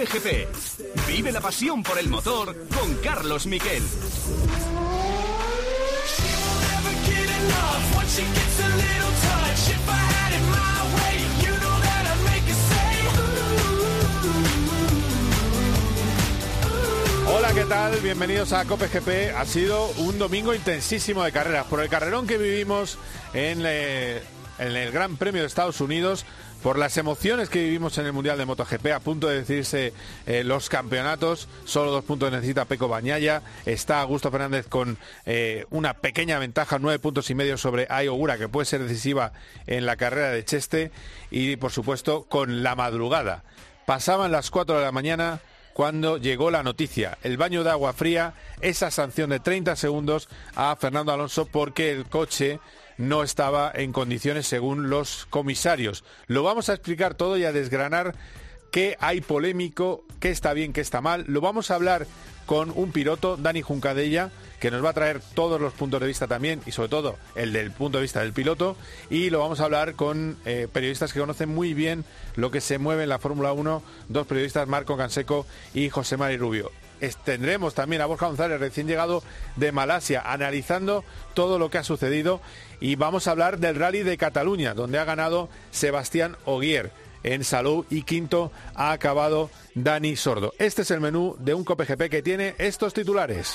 Cope GP. Vive la pasión por el motor con Carlos Miquel. Hola, ¿qué tal? Bienvenidos a Cope GP. Ha sido un domingo intensísimo de carreras. Por el carrerón que vivimos en, eh, en el Gran Premio de Estados Unidos, por las emociones que vivimos en el Mundial de MotoGP, a punto de decidirse eh, los campeonatos, solo dos puntos necesita Peco Bañaya, está Augusto Fernández con eh, una pequeña ventaja, nueve puntos y medio sobre Ayogura, que puede ser decisiva en la carrera de Cheste, y por supuesto con la madrugada. Pasaban las cuatro de la mañana cuando llegó la noticia, el baño de agua fría, esa sanción de 30 segundos a Fernando Alonso porque el coche no estaba en condiciones según los comisarios. Lo vamos a explicar todo y a desgranar qué hay polémico, qué está bien, qué está mal. Lo vamos a hablar con un piloto, Dani Juncadella, que nos va a traer todos los puntos de vista también y sobre todo el del punto de vista del piloto. Y lo vamos a hablar con eh, periodistas que conocen muy bien lo que se mueve en la Fórmula 1, dos periodistas, Marco Canseco y José Mari Rubio tendremos también a Borja González, recién llegado de Malasia, analizando todo lo que ha sucedido y vamos a hablar del rally de Cataluña, donde ha ganado Sebastián Oguier en salud y quinto ha acabado Dani Sordo. Este es el menú de un COPGP que tiene estos titulares.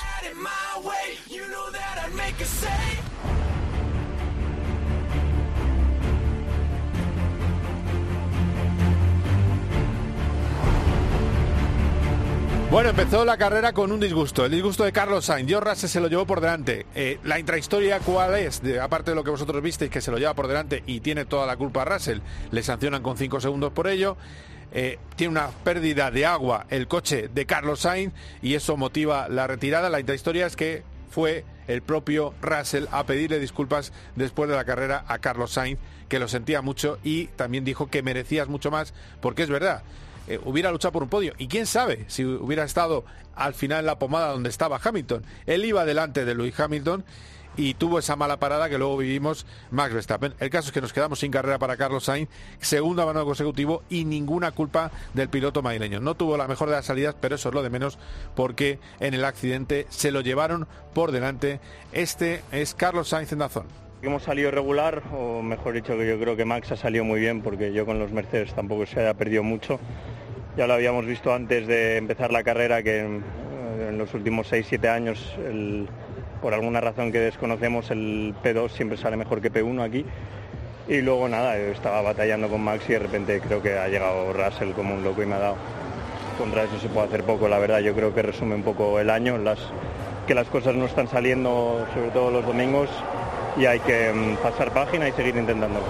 Bueno, empezó la carrera con un disgusto, el disgusto de Carlos Sainz. George Russell se lo llevó por delante. Eh, la intrahistoria, ¿cuál es? aparte de lo que vosotros visteis, que se lo lleva por delante y tiene toda la culpa a Russell, le sancionan con 5 segundos por ello. Eh, tiene una pérdida de agua el coche de Carlos Sainz y eso motiva la retirada. La intrahistoria es que fue el propio Russell a pedirle disculpas después de la carrera a Carlos Sainz, que lo sentía mucho y también dijo que merecías mucho más, porque es verdad. Eh, hubiera luchado por un podio. Y quién sabe si hubiera estado al final en la pomada donde estaba Hamilton. Él iba delante de Louis Hamilton y tuvo esa mala parada que luego vivimos Max Verstappen. El caso es que nos quedamos sin carrera para Carlos Sainz, segundo abandono consecutivo y ninguna culpa del piloto madrileño. No tuvo la mejor de las salidas, pero eso es lo de menos porque en el accidente se lo llevaron por delante. Este es Carlos Sainz en Dazón. Hemos salido regular, o mejor dicho que yo creo que Max ha salido muy bien porque yo con los Mercedes tampoco se haya perdido mucho. Ya lo habíamos visto antes de empezar la carrera que en, los últimos 6-7 años, por alguna razón que desconocemos, el P2 siempre sale mejor que P1 aquí. Y luego nada, estaba batallando con Max y de repente creo que ha llegado Russell como un loco y me ha dado. Contra eso se puede hacer poco, la verdad. Yo creo que resume un poco el año, las, que las cosas no están saliendo, sobre todo los domingos, y hay que mm, pasar página y seguir intentándolo.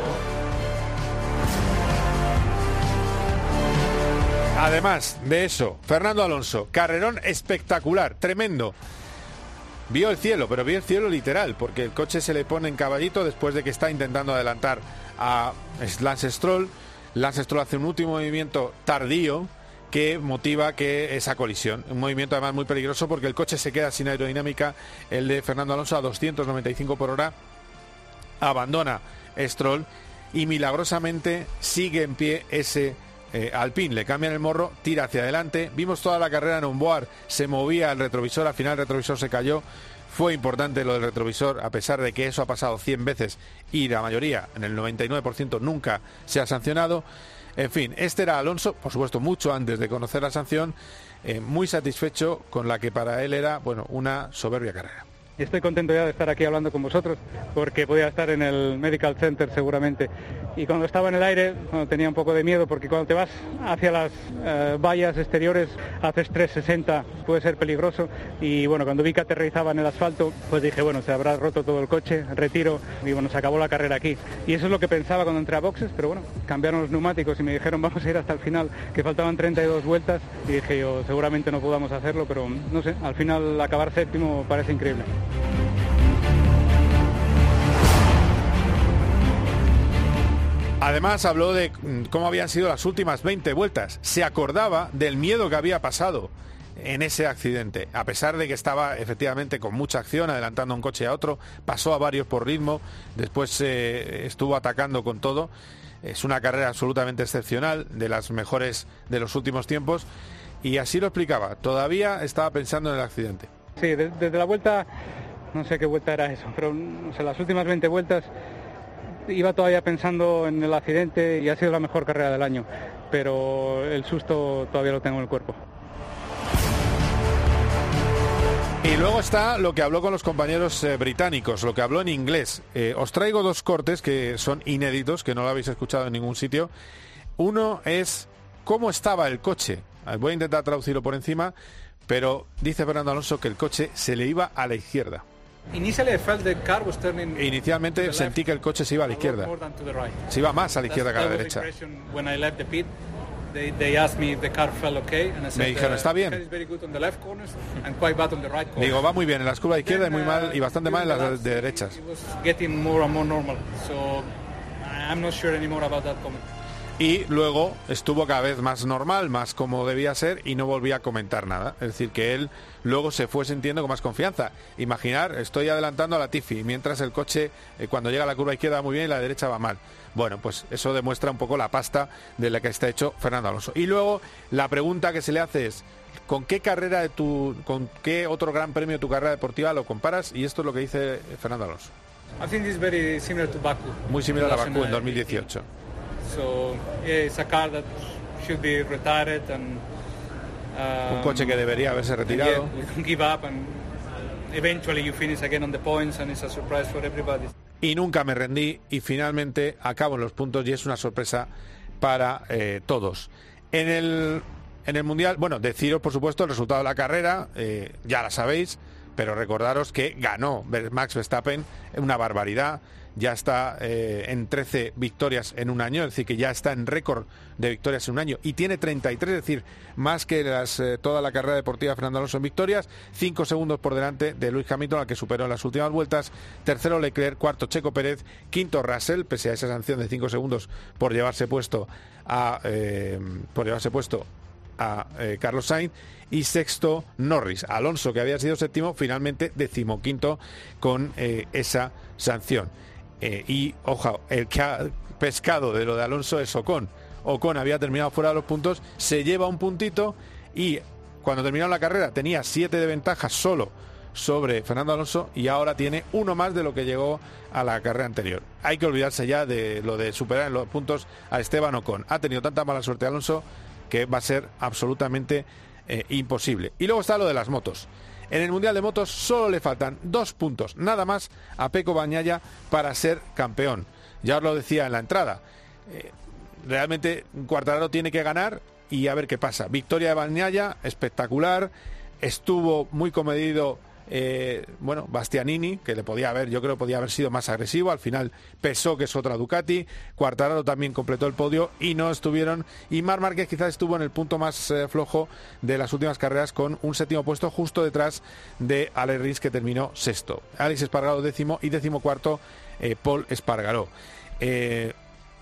Además de eso, Fernando Alonso, carrerón espectacular, tremendo. Vio el cielo, pero vio el cielo literal, porque el coche se le pone en caballito después de que está intentando adelantar a Lance Stroll. Lance Stroll hace un último movimiento tardío que motiva que esa colisión. Un movimiento además muy peligroso porque el coche se queda sin aerodinámica, el de Fernando Alonso a 295 por hora, abandona Stroll y milagrosamente sigue en pie ese eh, Alpine le cambian el morro, tira hacia adelante. Vimos toda la carrera en un boar, se movía el retrovisor, al final el retrovisor se cayó. Fue importante lo del retrovisor, a pesar de que eso ha pasado 100 veces y la mayoría, en el 99%, nunca se ha sancionado. En fin, este era Alonso, por supuesto, mucho antes de conocer la sanción, eh, muy satisfecho con la que para él era, bueno, una soberbia carrera. Y estoy contento ya de estar aquí hablando con vosotros porque podía estar en el Medical Center seguramente. Y cuando estaba en el aire tenía un poco de miedo porque cuando te vas hacia las eh, vallas exteriores haces 360, puede ser peligroso. Y bueno, cuando vi que aterrizaba en el asfalto, pues dije, bueno, se habrá roto todo el coche, retiro y bueno, se acabó la carrera aquí. Y eso es lo que pensaba cuando entré a boxes, pero bueno, cambiaron los neumáticos y me dijeron vamos a ir hasta el final, que faltaban 32 vueltas y dije yo, seguramente no podamos hacerlo, pero no sé, al final acabar séptimo parece increíble. Además habló de mm, cómo habían sido las últimas 20 vueltas. Se acordaba del miedo que había pasado en ese accidente. A pesar de que estaba efectivamente con mucha acción, adelantando un coche a otro, pasó a varios por ritmo, después eh, estuvo atacando con todo. Es una carrera absolutamente excepcional, de las mejores de los últimos tiempos. Y así lo explicaba, todavía estaba pensando en el accidente. Sí, desde la vuelta, no sé qué vuelta era eso, pero las últimas 20 vueltas iba todavía pensando en el accidente y ha sido la mejor carrera del año, pero el susto todavía lo tengo en el cuerpo. Y luego está lo que habló con los compañeros eh, británicos, lo que habló en inglés. Eh, os traigo dos cortes que son inéditos, que no lo habéis escuchado en ningún sitio. Uno es cómo estaba el coche. Voy a intentar traducirlo por encima, pero dice Fernando Alonso que el coche se le iba a la izquierda. Inicialmente sentí que el coche se iba a la izquierda. Se iba más a la izquierda que a la derecha. Me dijeron, está bien. Digo, va muy bien en las curvas de izquierda y muy mal y bastante mal en las de derechas. Y luego estuvo cada vez más normal, más como debía ser y no volvía a comentar nada. Es decir, que él luego se fue sintiendo con más confianza. Imaginar, estoy adelantando a la Tiffy, mientras el coche eh, cuando llega a la curva izquierda va muy bien y la derecha va mal. Bueno, pues eso demuestra un poco la pasta de la que está hecho Fernando Alonso. Y luego la pregunta que se le hace es, ¿con qué carrera de tu, con qué otro gran premio de tu carrera deportiva lo comparas? Y esto es lo que dice Fernando Alonso. Muy similar a Baku en 2018. un coche que debería haberse retirado. Y nunca me rendí y finalmente acabo en los puntos y es una sorpresa para eh, todos. En el, en el Mundial, bueno, deciros por supuesto el resultado de la carrera, eh, ya la sabéis, pero recordaros que ganó Max Verstappen, una barbaridad ya está eh, en 13 victorias en un año, es decir, que ya está en récord de victorias en un año. Y tiene 33, es decir, más que las, eh, toda la carrera deportiva de Fernando Alonso en victorias, 5 segundos por delante de Luis Hamilton, al que superó en las últimas vueltas, tercero Leclerc, cuarto Checo Pérez, quinto Russell, pese a esa sanción de 5 segundos por llevarse puesto a, eh, por llevarse puesto a Carlos Sainz. Y sexto Norris. Alonso, que había sido séptimo, finalmente decimoquinto con esa sanción. Eh, y, ojo, el que ha pescado de lo de Alonso es Ocon. Ocon había terminado fuera de los puntos, se lleva un puntito y cuando terminó la carrera tenía siete de ventaja solo sobre Fernando Alonso y ahora tiene uno más de lo que llegó a la carrera anterior. Hay que olvidarse ya de lo de superar en los puntos a Esteban Ocon. Ha tenido tanta mala suerte Alonso que va a ser absolutamente eh, imposible. Y luego está lo de las motos. En el Mundial de Motos solo le faltan dos puntos, nada más, a Peco Bañaya para ser campeón. Ya os lo decía en la entrada. Eh, realmente Cuartararo tiene que ganar y a ver qué pasa. Victoria de Bañaya, espectacular. Estuvo muy comedido eh, bueno, Bastianini, que le podía haber, yo creo podía haber sido más agresivo, al final pesó que es otra Ducati, Cuartararo también completó el podio y no estuvieron, y Mar Márquez quizás estuvo en el punto más eh, flojo de las últimas carreras con un séptimo puesto justo detrás de Alex Rins que terminó sexto, Alex Espargaro décimo y décimo cuarto eh, Paul Espargaró.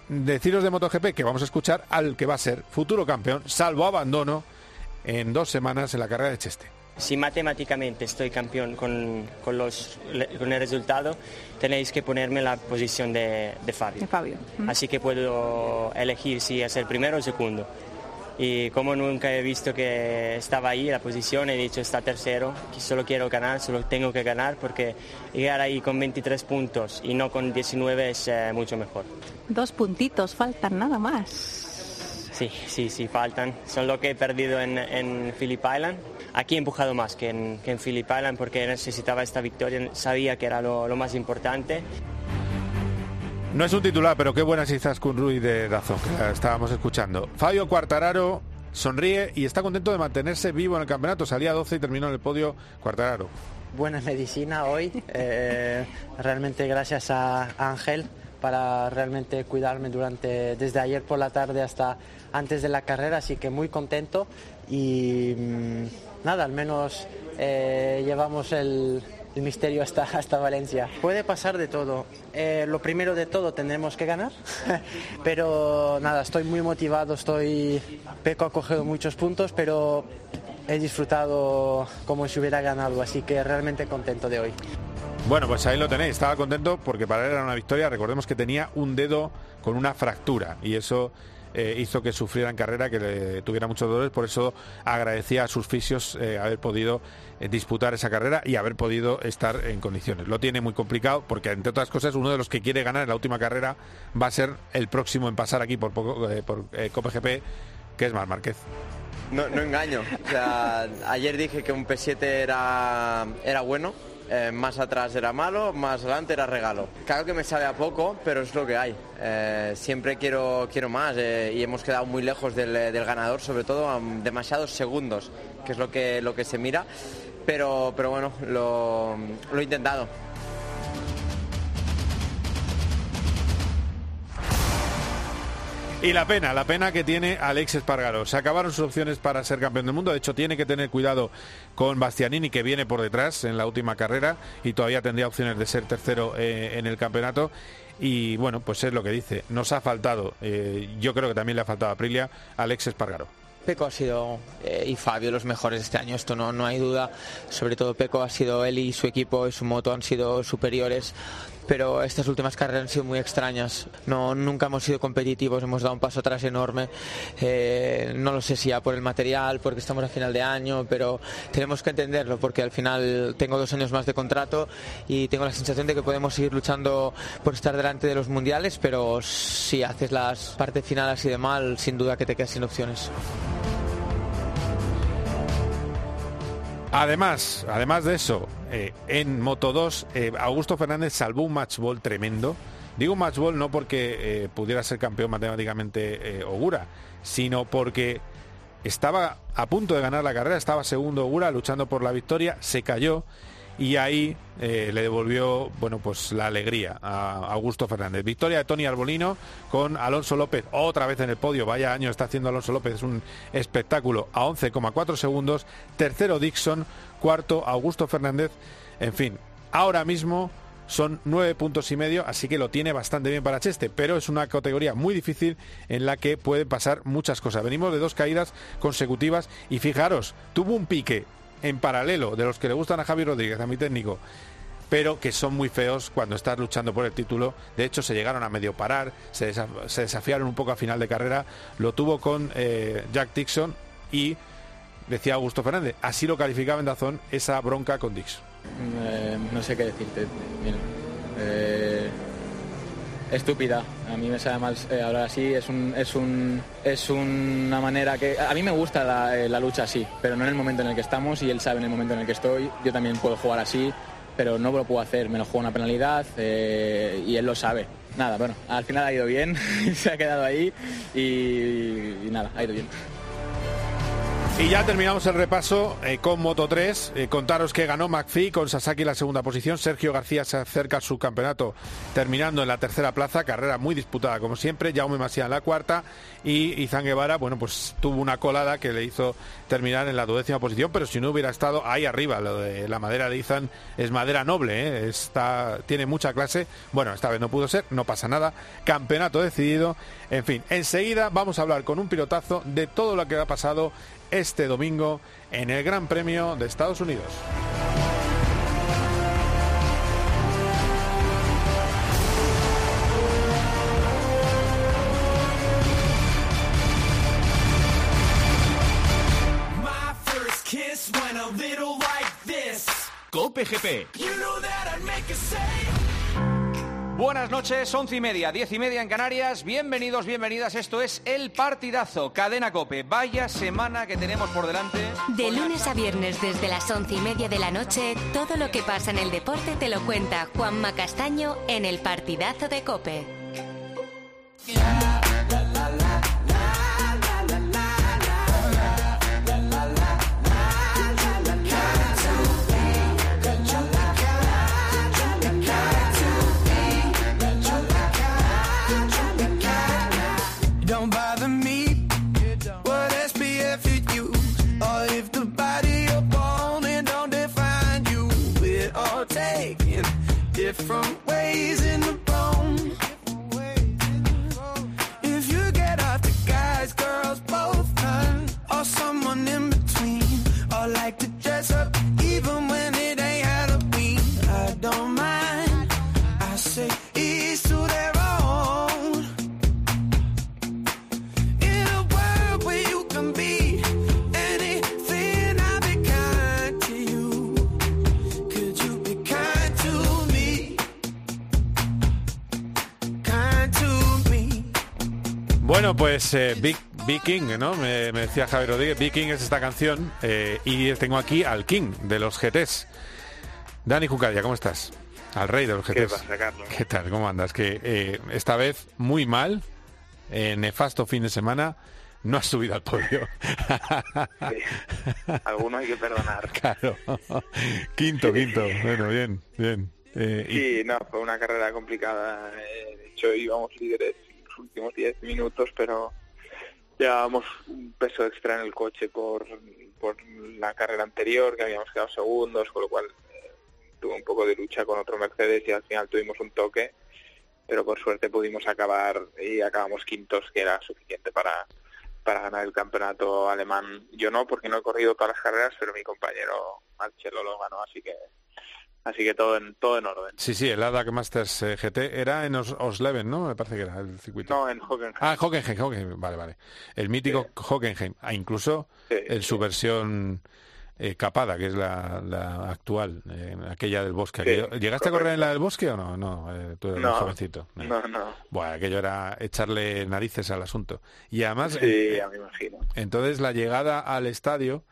deciros de MotoGP que vamos a escuchar al que va a ser futuro campeón, salvo abandono en dos semanas en la carrera de Cheste. Si matemáticamente estoy campeón con, con, los, con el resultado, tenéis que ponerme en la posición de, de Fabio. Fabio. Así que puedo elegir si es el primero o el segundo. Y como nunca he visto que estaba ahí la posición, he dicho está tercero, que solo quiero ganar, solo tengo que ganar porque llegar ahí con 23 puntos y no con 19 es eh, mucho mejor. Dos puntitos, faltan nada más. Sí, sí, sí, faltan. Son lo que he perdido en, en Phillip Island Aquí he empujado más que en, que en Phillip Island porque necesitaba esta victoria, sabía que era lo, lo más importante. No es un titular, pero qué buenas con Rui de Dazón, que estábamos escuchando. Fabio Cuartararo sonríe y está contento de mantenerse vivo en el campeonato. Salía 12 y terminó en el podio Cuartararo. Buena medicina hoy, eh, realmente gracias a Ángel para realmente cuidarme durante desde ayer por la tarde hasta antes de la carrera, así que muy contento y mm, nada, al menos eh, llevamos el, misterio hasta, hasta Valencia. Puede pasar de todo. Eh, lo primero de todo tendremos que ganar, pero nada, estoy muy motivado, estoy... Peco ha cogido muchos puntos, pero he disfrutado como si hubiera ganado, así que realmente contento de hoy. Bueno, pues ahí lo tenéis, estaba contento porque para él era una victoria, recordemos que tenía un dedo con una fractura y eso eh, hizo que sufriera en carrera, que le tuviera muchos dolores, por eso agradecía a sus fisios eh, haber podido eh, disputar esa carrera y haber podido estar en condiciones. Lo tiene muy complicado porque, entre otras cosas, uno de los que quiere ganar en la última carrera va a ser el próximo en pasar aquí por, poco, por Copa GP, que es Mar Márquez. No, engaño. Ayer dije que un P7 era, era bueno, eh, más atrás era malo, más adelante era regalo. Claro que me sabe a poco, pero es lo que hay. Eh, siempre quiero, quiero más eh, y hemos quedado muy lejos del, ganador, sobre todo a demasiados segundos, que es lo que, lo que se mira. Pero, pero bueno, lo, lo he intentado. Y la pena, la pena que tiene Alex Espargaro. Se acabaron sus opciones para ser campeón del mundo. De hecho, tiene que tener cuidado con Bastianini, que viene por detrás en la última carrera y todavía tendría opciones de ser tercero eh, en el campeonato. Y bueno, pues es lo que dice. Nos ha faltado, eh, yo creo que también le ha faltado a Aprilia, Alex Espargaro. Peco ha sido eh, y Fabio los mejores este año, esto no, no hay duda. Sobre todo Peco ha sido él y su equipo y su moto han sido superiores pero estas últimas carreras han sido muy extrañas. No, nunca hemos sido competitivos, hemos dado un paso atrás enorme. Eh, no lo sé si ya por el material, porque estamos a final de año, pero tenemos que entenderlo porque al final tengo dos años más de contrato y tengo la sensación de que podemos seguir luchando por estar delante de los mundiales, pero si haces las partes finales así de mal, sin duda que te quedas sin opciones. Además, además de eso, eh, en Moto 2, eh, Augusto Fernández salvó un matchball tremendo. Digo matchball no porque eh, pudiera ser campeón matemáticamente Ogura, sino porque estaba a punto de ganar la carrera, estaba segundo Ogura luchando por la victoria, se cayó y ahí eh, le devolvió bueno pues la alegría a Augusto Fernández. Victoria de Tony Arbolino con Alonso López otra vez en el podio. Vaya año está haciendo Alonso López, es un espectáculo a 11,4 segundos. Tercero Dixon, cuarto Augusto Fernández. En fin, ahora mismo son nueve puntos y medio, así que lo tiene bastante bien para Cheste, pero es una categoría muy difícil en la que pueden pasar muchas cosas. Venimos de dos caídas consecutivas y fijaros, tuvo un pique en paralelo de los que le gustan a Javi Rodríguez, a mi técnico, pero que son muy feos cuando estás luchando por el título. De hecho, se llegaron a medio parar, se, desafiaron un poco a final de carrera. Lo tuvo con eh, Jack Dixon y decía Augusto Fernández. Así lo calificaba en Dazón esa bronca con Dixon. Eh, no sé qué decirte. Estúpida. A mí me sabe mal eh, hablar así. Es, un, es, un, es una manera que... A mí me gusta la, eh, la, lucha así, pero no en el momento en el que estamos y él sabe en el momento en el que estoy. Yo también puedo jugar así, pero no lo puedo hacer. Me lo juego una penalidad eh, y él lo sabe. Nada, bueno, al final ha ido bien, se ha quedado ahí y nada, ha ido bien. Y ya terminamos el repaso eh, con Moto 3. Eh, contaros que ganó McPhee con Sasaki la segunda posición. Sergio García se acerca a su campeonato terminando en la tercera plaza. Carrera muy disputada como siempre. Jaume Masia en la cuarta. Y Izan Guevara, bueno, pues tuvo una colada que le hizo terminar en la duodécima posición. Pero si no hubiera estado ahí arriba, lo de la madera de Izan es madera noble. ¿eh? Está, tiene mucha clase. Bueno, esta vez no pudo ser, no pasa nada. Campeonato decidido. En fin, enseguida vamos a hablar con un pilotazo de todo lo que ha pasado este domingo en el Gran Premio de Estados Unidos. Buenas noches, once y media, diez y media en Canarias. Bienvenidos, bienvenidas. Esto es El Partidazo, Cadena Cope. Vaya semana que tenemos por delante. De lunes a viernes, desde las once y media de la noche, todo lo que pasa en el deporte te lo cuenta Juanma Castaño en El Partidazo de Cope. Bueno, pues eh, Big, Big King, ¿no? Me, me decía Javier Rodríguez, Big King es esta canción eh, y tengo aquí al King de los GTs. Dani Jucaya, ¿cómo estás? Al rey de los GTs. ¿Qué pasa, Carlos? ¿Qué tal? ¿Cómo andas? Que eh, esta vez muy mal, eh, nefasto fin de semana, no has subido al podio. Alguno hay que perdonar. Claro. quinto, quinto. Bueno, bien, bien. Eh, y- Sí, no, fue una carrera complicada. De hecho, íbamos líderes últimos 10 minutos, pero llevábamos un peso extra en el coche por, por la carrera anterior, que habíamos quedado segundos, con lo cual eh, tuve un poco de lucha con otro Mercedes y al final tuvimos un toque, pero por suerte pudimos acabar y acabamos quintos, que era suficiente para para ganar el campeonato alemán. Yo no, porque no he corrido todas las carreras, pero mi compañero Marcelo lo ganó, así que así que todo en todo en orden. Sí, sí, el ADAC Masters eh, GT era en Os Osleven, ¿no? Me parece que era el circuito. No, en Hockenheim. Ah, Hockenheim, Hockenheim, vale, vale. El mítico Hockenheim, ah, incluso en su versión eh, capada, que es la, la actual, eh, aquella del bosque. Sí, Aquello- ¿Llegaste a correr en la del bosque o no? No, tú eres No, jovencito. No, no. Bueno, aquello era echarle narices al asunto. Y además, Sí, ya me imagino. entonces la llegada al estadio,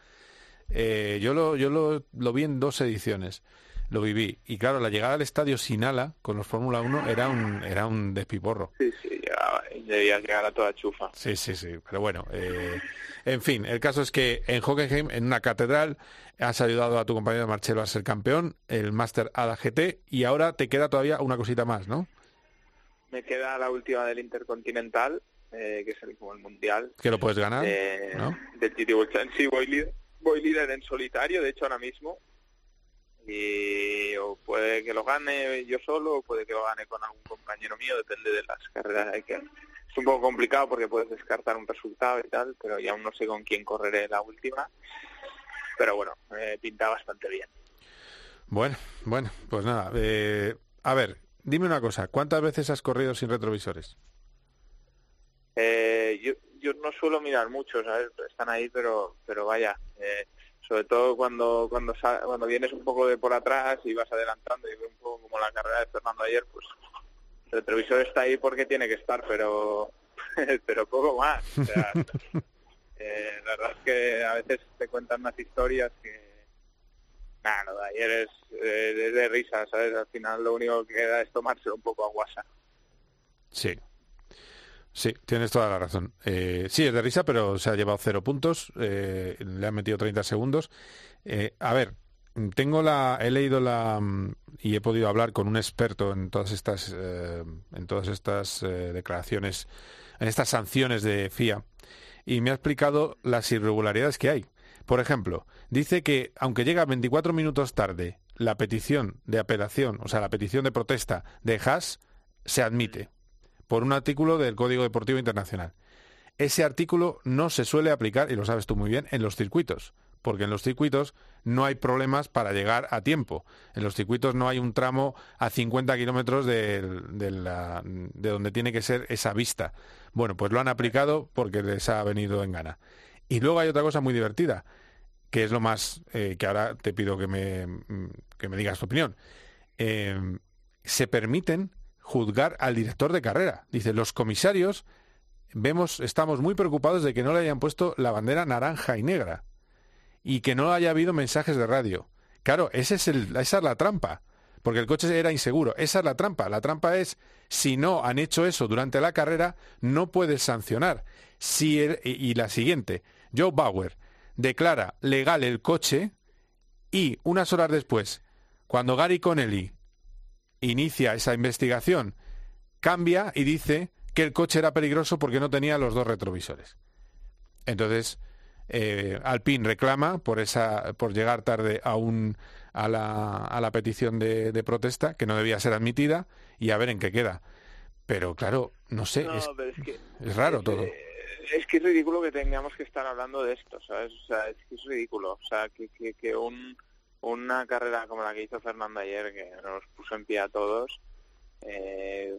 yo lo, yo lo, lo vi en dos ediciones, lo viví. Y claro, la llegada al estadio sin ala, con los Fórmula 1, era un, era un despiporro. Sí, sí, llegaba, debía llegar a toda chufa. Sí, sí, sí. Pero bueno, eh, en fin, el caso es que en Hockenheim, en una catedral, has ayudado a tu compañero Marcelo a ser campeón, el Master ADA GT, y ahora te queda todavía una cosita más, ¿no? Me queda la última del Intercontinental, eh, que es el, como el mundial. Que lo puedes ganar, eh, ¿no? Del GT World. Sí, voy líder, voy líder en solitario, de hecho ahora mismo. Y o puede que lo gane yo solo, o puede que lo gane con algún compañero mío, depende de las carreras. Hay que, es un poco complicado porque puedes descartar un resultado y tal, pero ya aún no sé con quién correré la última. Pero bueno, eh, pinta bastante bien. Bueno, bueno, pues nada. eh, a ver, dime una cosa, ¿cuántas veces has corrido sin retrovisores? Eh, yo, yo no suelo mirar mucho, ¿sabes? Están ahí, pero pero vaya, eh, sobre todo cuando cuando cuando vienes un poco de por atrás y vas adelantando y un poco como la carrera de Fernando ayer, pues el retrovisor está ahí porque tiene que estar, pero pero poco más. O sea, eh, la verdad es que a veces te cuentan unas historias que nada, lo de ayer es, eh, es de risa, ¿sabes? Al final lo único que queda es tomárselo un poco a guasa. Sí. Sí, tienes toda la razón. Eh, sí, es de risa, pero se ha llevado cero puntos. eh, le han metido 30 segundos. Eh, a ver, tengo la, he leído la mm, y he podido hablar con un experto en todas estas, en todas estas declaraciones, en estas sanciones de FIA, y me ha explicado las irregularidades que hay. Por ejemplo, dice que aunque llega 24 minutos tarde la petición de apelación, o sea, la petición de protesta de Haas, se admite por un artículo del Código Deportivo Internacional. Ese artículo no se suele aplicar, y lo sabes tú muy bien, en los circuitos, porque en los circuitos no hay problemas para llegar a tiempo. En los circuitos no hay un tramo a 50 kilómetros de, de donde tiene que ser esa vista. Bueno, pues lo han aplicado porque les ha venido en gana. Y luego hay otra cosa muy divertida, que es lo más eh, que ahora te pido que me, que me digas tu opinión. Eh, se permiten juzgar al director de carrera. Dice, los comisarios vemos, estamos muy preocupados de que no le hayan puesto la bandera naranja y negra y que no haya habido mensajes de radio. Claro, ese es el, esa es la trampa, porque el coche era inseguro. Esa es la trampa. La trampa es, si no han hecho eso durante la carrera, no puedes sancionar. Si y la siguiente, Joe Bauer declara legal el coche y unas horas después, cuando Gary Connelly inicia esa investigación, cambia y dice que el coche era peligroso porque no tenía los dos retrovisores. Entonces, eh, Alpine reclama por esa, por llegar tarde a un a la, a la petición de, de protesta que no debía ser admitida y a ver en qué queda. Pero claro, no sé, No, es, es que es raro todo. es que es ridículo que tengamos que estar hablando de esto, ¿sabes? O sea, es que es ridículo. O sea, que, que, que un, una carrera como la que hizo Fernando ayer, que nos puso en pie a todos, eh,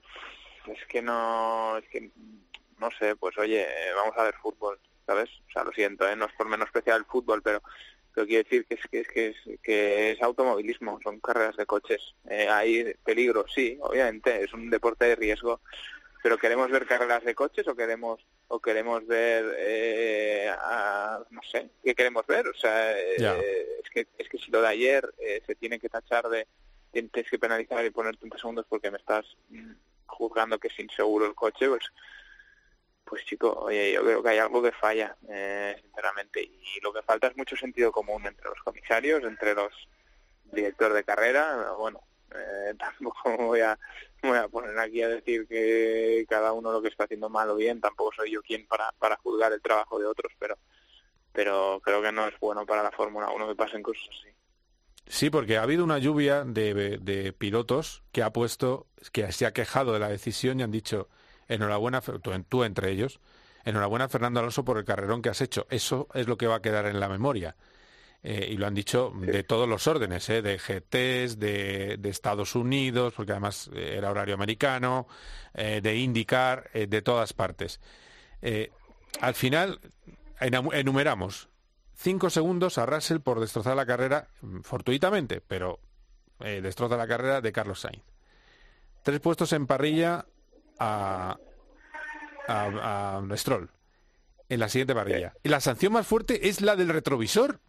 es que no, es que, no sé, pues oye, eh, vamos a ver fútbol, ¿sabes? O sea, lo siento, ¿eh? no es por menospreciar el fútbol, pero quiero decir que es que es que es, que es automovilismo, son carreras de coches. Eh, hay peligro, sí, obviamente, es un deporte de riesgo, pero queremos ver carreras de coches o queremos o queremos ver eh, no sé qué queremos ver o sea eh, es que es que si lo de ayer eh, se tiene que tachar de tienes que penalizar y poner 30 segundos porque me estás juzgando que es inseguro el coche pues pues chico oye yo creo que hay algo que falla sinceramente. Y lo que falta es mucho sentido común entre los comisarios entre los directores de carrera bueno eh, tampoco voy a, voy a poner aquí a decir que cada uno lo que está haciendo mal o bien, tampoco soy yo quien para, para juzgar el trabajo de otros, pero, pero creo que no es bueno para la Fórmula 1 que pasen cosas así. Sí, porque ha habido una lluvia de, de, pilotos que ha puesto, que se ha quejado de la decisión y han dicho, enhorabuena, tú entre ellos, enhorabuena Fernando Alonso por el carrerón que has hecho. Eso es lo que va a quedar en la memoria. Eh, y lo han dicho de todos los órdenes, ¿eh? de GTs, de, de, Estados Unidos, porque además eh, era horario americano, eh, de IndyCar, de todas partes. al final, enumeramos cinco segundos a Russell por destrozar la carrera, mm, fortuitamente, pero destroza la carrera de Carlos Sainz. Tres puestos en parrilla a, a, a Stroll en la siguiente parrilla. Y la sanción más fuerte es la del retrovisor.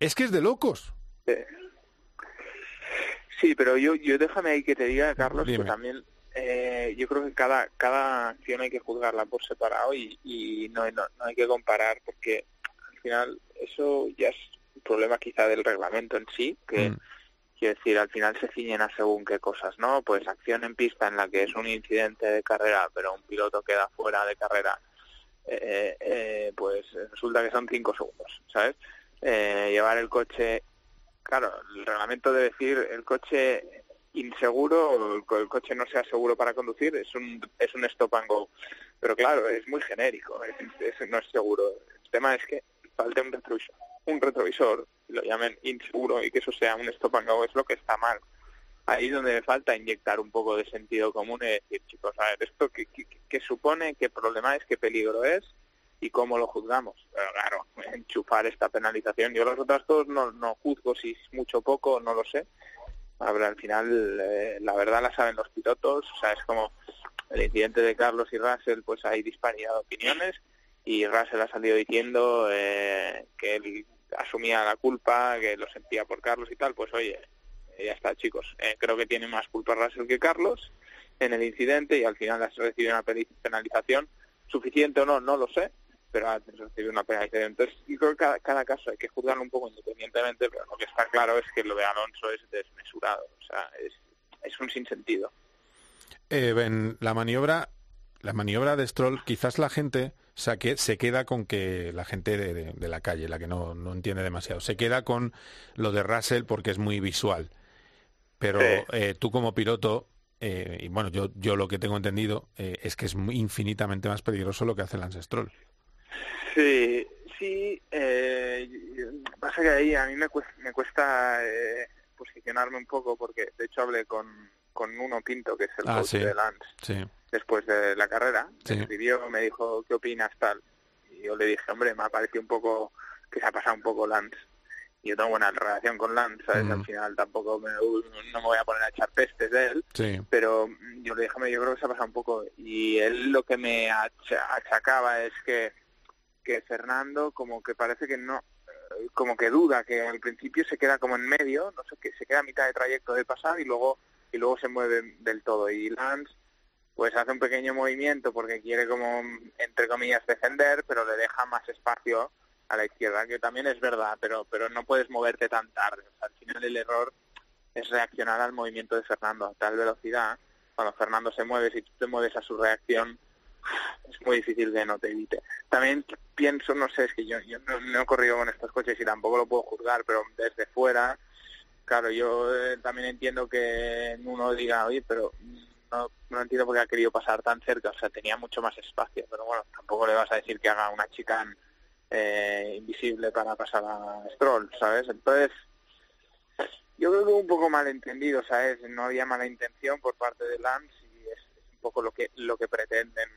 Es que es de locos. Sí, pero yo, yo déjame ahí que te diga, Carlos, que también eh, yo creo que cada, cada acción hay que juzgarla por separado y, y no, no, hay que comparar porque al final eso ya es un problema quizá del reglamento en sí, que mm. quiero decir, al final se ciñen a según qué cosas, ¿no? Pues acción en pista en la que es un incidente de carrera, pero un piloto queda fuera de carrera, eh, eh, pues resulta que son cinco segundos, ¿sabes? Eh, llevar el coche, claro, el reglamento de decir el coche inseguro o el, coche no sea seguro para conducir es un es un stop and go. Pero claro es muy genérico es, no es seguro. El tema es que falte un retrovisor un retrovisor lo llamen inseguro y que eso sea un stop and go es lo que está mal. Ahí es donde me falta inyectar un poco de sentido común y decir chicos a ver esto qué, qué supone qué problema es qué peligro es y cómo lo juzgamos. Pero claro, enchufar esta penalización. Yo los otros dos no, no juzgo si es mucho o poco, no lo sé. Ahora, al final, eh, la verdad la saben los pilotos. O sea, es como el incidente de Carlos y Russell, pues hay disparidad de opiniones y Russell ha salido diciendo eh, que él asumía la culpa, que lo sentía por Carlos y tal. Pues oye, ya está, chicos. Eh, creo que tiene más culpa Russell que Carlos en el incidente y al final ha recibido una penalización suficiente o no, no lo sé, pero antes recibe una penalización. Entonces, yo creo que cada, caso hay que juzgarlo un poco independientemente, pero lo que está claro es que lo de Alonso es desmesurado, o sea, es, es un sinsentido. Eh, la maniobra, la maniobra de Stroll, quizás la gente se queda con que la gente de, la calle, la que no, no, entiende demasiado, se queda con lo de Russell porque es muy visual. Pero eh, tú como piloto, eh, y bueno, yo, yo lo que tengo entendido eh, es que es infinitamente más peligroso lo que hace Lance Stroll. Sí, sí. Eh, pasa que ahí a mí me cuesta, me cuesta eh, posicionarme un poco porque de hecho hablé con, con Uno Pinto, que es el ah, coach de Lance, después de la carrera. Me escribió, me dijo, ¿qué opinas tal? Y yo le dije, hombre, me ha parecido un poco que se ha pasado un poco Lance. Y yo tengo buena relación con Lance, ¿sabes? Al final tampoco me, no me voy a poner a echar pestes de él, pero yo le dije, yo creo que se ha pasado un poco. Y él lo que me achacaba es que que Fernando como que parece que no eh, como que duda que al principio se queda como en medio no sé que se queda a mitad de trayecto de pasar y luego y luego se mueve del todo. Y Lance pues hace un pequeño movimiento porque quiere como entre comillas defender pero le deja más espacio a la izquierda que también es verdad pero pero no puedes moverte tan tarde. Al final el error es reaccionar al movimiento de Fernando a tal velocidad. Cuando Fernando se mueve si tú te mueves a su reacción es muy difícil que no te evite. También pienso, no sé, es que yo, yo no, he corrido con estos coches y tampoco lo puedo juzgar, pero desde fuera, claro, yo eh, también entiendo que uno diga, oye, pero no, entiendo por qué ha querido pasar tan cerca, o sea, tenía mucho más espacio, pero bueno, tampoco le vas a decir que haga una chica eh, invisible para pasar a Stroll, ¿sabes? Entonces, yo creo que un poco malentendido, ¿sabes? No había mala intención por parte de Lance y es, es un poco lo que lo que pretenden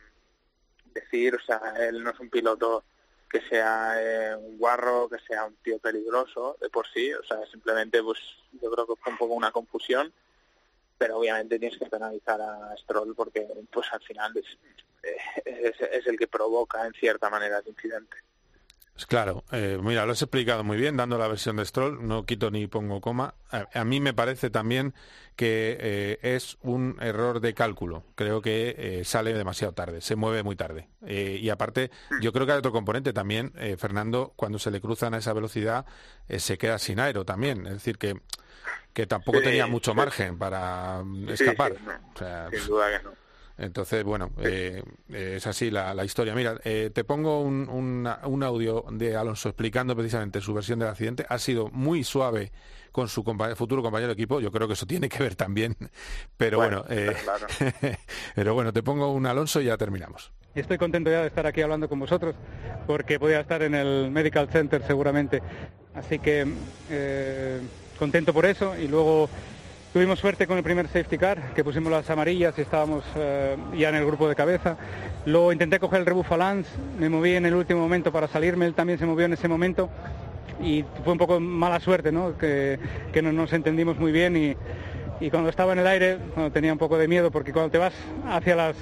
decir, o sea, él no es un piloto que sea eh, un guarro, que sea un tío peligroso de por sí, o sea, simplemente pues yo creo que fue un poco una confusión pero obviamente tienes que penalizar a Stroll porque pues al final es, es, es el que provoca en cierta manera el incidente. Pues claro, eh, mira, lo has explicado muy bien dando la versión de Stroll, no quito ni pongo coma. A, mí me parece también que eh, es un error de cálculo. Creo que eh, sale demasiado tarde, se mueve muy tarde. y aparte, yo creo que hay otro componente también. Fernando, cuando se le cruzan a esa velocidad, se queda sin aero también. Es decir, que, que tampoco tenía mucho margen para escapar. sin duda que no. Entonces, bueno, eh, eh, es así la, historia. Mira, eh, te pongo un, un, audio de Alonso explicando precisamente su versión del accidente. Ha sido muy suave con su futuro compañero de equipo. Yo creo que eso tiene que ver también. Pero bueno, pero bueno, te pongo un Alonso y ya terminamos. Estoy contento ya de estar aquí hablando con vosotros porque podía estar en el Medical Center seguramente. Así que contento por eso y luego Tuvimos suerte con el primer safety car, que pusimos las amarillas y estábamos eh, ya en el grupo de cabeza. Luego intenté coger el rebufo Lance, me moví en el último momento para salirme, él también se movió en ese momento y fue un poco mala suerte, ¿no? que, no nos entendimos muy bien y, cuando estaba en el aire tenía un poco de miedo porque cuando te vas hacia las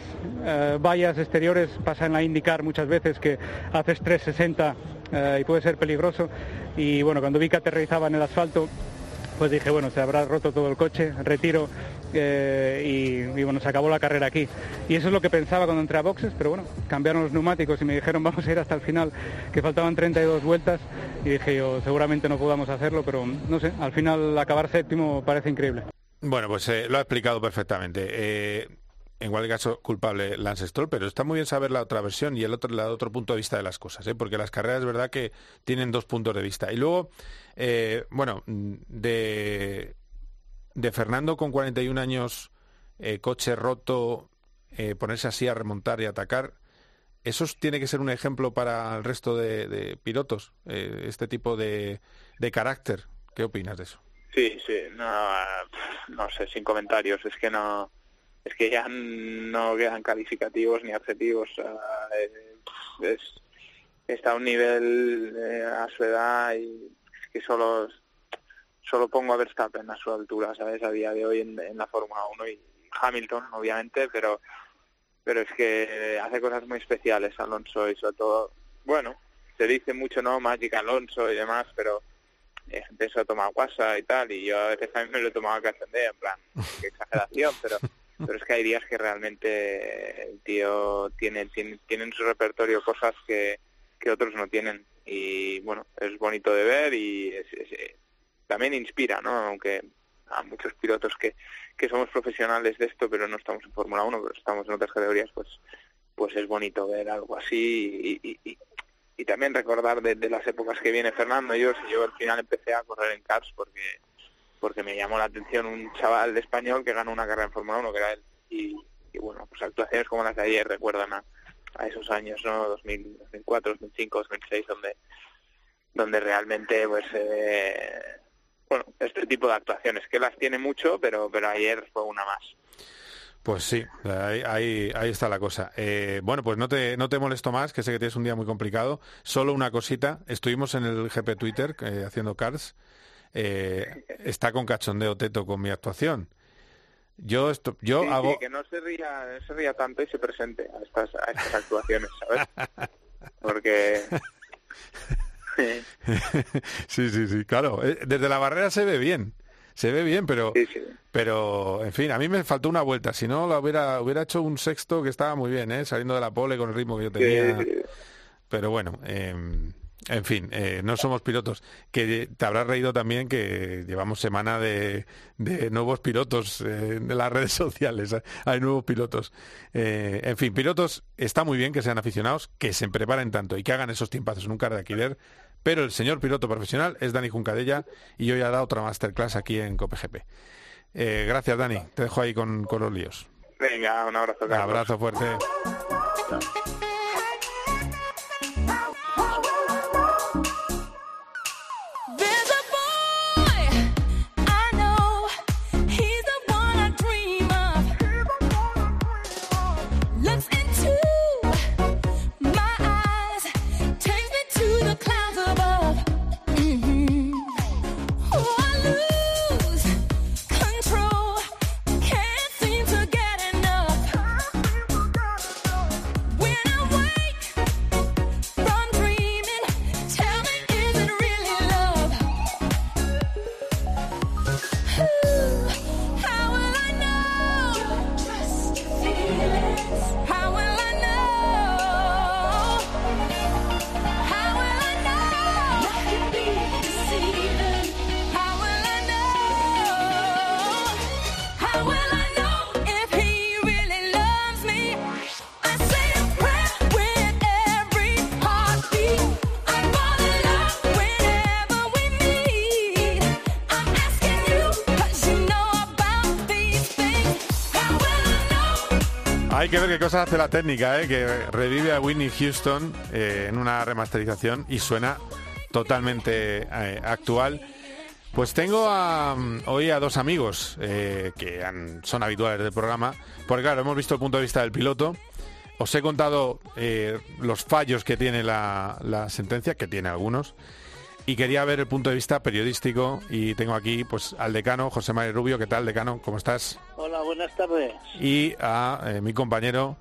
eh, vallas exteriores pasa en la indicar muchas veces que haces 360 eh, y puede ser peligroso y bueno cuando vi que aterrizaba en el asfalto pues dije, bueno, se habrá roto todo el coche, retiro eh, y, bueno, se acabó la carrera aquí. Y eso es lo que pensaba cuando entré a boxes, pero bueno, cambiaron los neumáticos y me dijeron vamos a ir hasta el final, que faltaban 32 vueltas y dije yo, seguramente no podamos hacerlo, pero no sé, al final acabar séptimo parece increíble. Bueno, pues eh, lo ha explicado perfectamente. Eh, en cualquier caso, culpable Lance Stroll, pero está muy bien saber la otra versión y el otro, el otro punto de vista de las cosas, porque las carreras es verdad que tienen dos puntos de vista. Y luego, eh, bueno, de, de Fernando con 41 años, eh, coche roto, eh, ponerse así a remontar y atacar, ¿eso tiene que ser un ejemplo para el resto de, pilotos? este tipo de, carácter. ¿Qué opinas de eso? Sí, sí, no, no sé, sin comentarios. Es que no, es que ya no quedan calificativos ni adjetivos. es, está a un nivel a su edad y que solo solo pongo a Verstappen a su altura, ¿sabes? A día de hoy en, la Fórmula 1 y Hamilton, obviamente, pero pero es que hace cosas muy especiales Alonso y sobre todo, bueno, se dice mucho, ¿no? Magic Alonso y demás, pero eso ha tomado guasa y tal, y yo a veces también me lo he tomado a en plan, qué exageración, pero pero es que hay días que realmente el tío tiene, tiene, tiene en su repertorio cosas que, que otros no tienen y bueno, es bonito de ver y eh, también inspira, ¿no? Aunque a muchos pilotos que, que somos profesionales de esto, pero no estamos en Fórmula 1, pero estamos en otras categorías, pues pues es bonito ver algo así y, también recordar de, las épocas que viene Fernando. Yo, yo al final empecé a correr en cars porque porque me llamó la atención un chaval de español que ganó una carrera en Fórmula 1, que era él. Y, y, bueno, pues actuaciones como las de ayer recuerdan a, a esos años, ¿no? 2004, 2005, 2006, donde donde realmente pues eh, bueno este tipo de actuaciones que las tiene mucho pero pero ayer fue una más pues sí, ahí, ahí, está la cosa. Eh, bueno, pues no te, no te molesto más, que sé que tienes un día muy complicado. Solo una cosita. Estuvimos en el GP Twitter eh, haciendo cards. está con cachondeo Teto con mi actuación. Yo, esto, yo hago... que no se, ría, se ría tanto y se presente a estas, a estas actuaciones, ¿sabes? Porque... sí, sí, sí, claro. Eh, desde la barrera se ve bien. Se ve bien, pero, pero, en fin, a mí me faltó una vuelta. Si no, lo hubiera, hubiera hecho un sexto que estaba muy bien, ¿eh? saliendo de la pole con el ritmo que yo tenía. Pero bueno, eh, en fin, eh, no somos pilotos. Que te habrás reído también que llevamos semana de, nuevos pilotos eh, en las redes sociales. ¿eh? Hay nuevos pilotos. en fin, pilotos, está muy bien que sean aficionados, que se preparen tanto y que hagan esos tiempazos en un car de alquiler. Pero el señor piloto profesional es Dani Juncadella y hoy ha dado otra masterclass aquí en COPGP. gracias, Dani. Te dejo ahí con, con los líos. Venga, un abrazo. Un abrazo fuerte. Cosas hace la técnica, ¿eh? que revive a Whitney Houston eh, en una remasterización y suena totalmente eh, actual. Pues tengo a, mm, hoy a dos amigos que son habituales del programa, porque claro, hemos visto el punto de vista del piloto. Os he contado los fallos que tiene la sentencia, que tiene algunos, y quería ver el punto de vista periodístico y tengo aquí pues al decano José María Rubio. ¿Qué tal, decano? ¿Cómo estás? Hola, buenas tardes. y a eh, mi compañero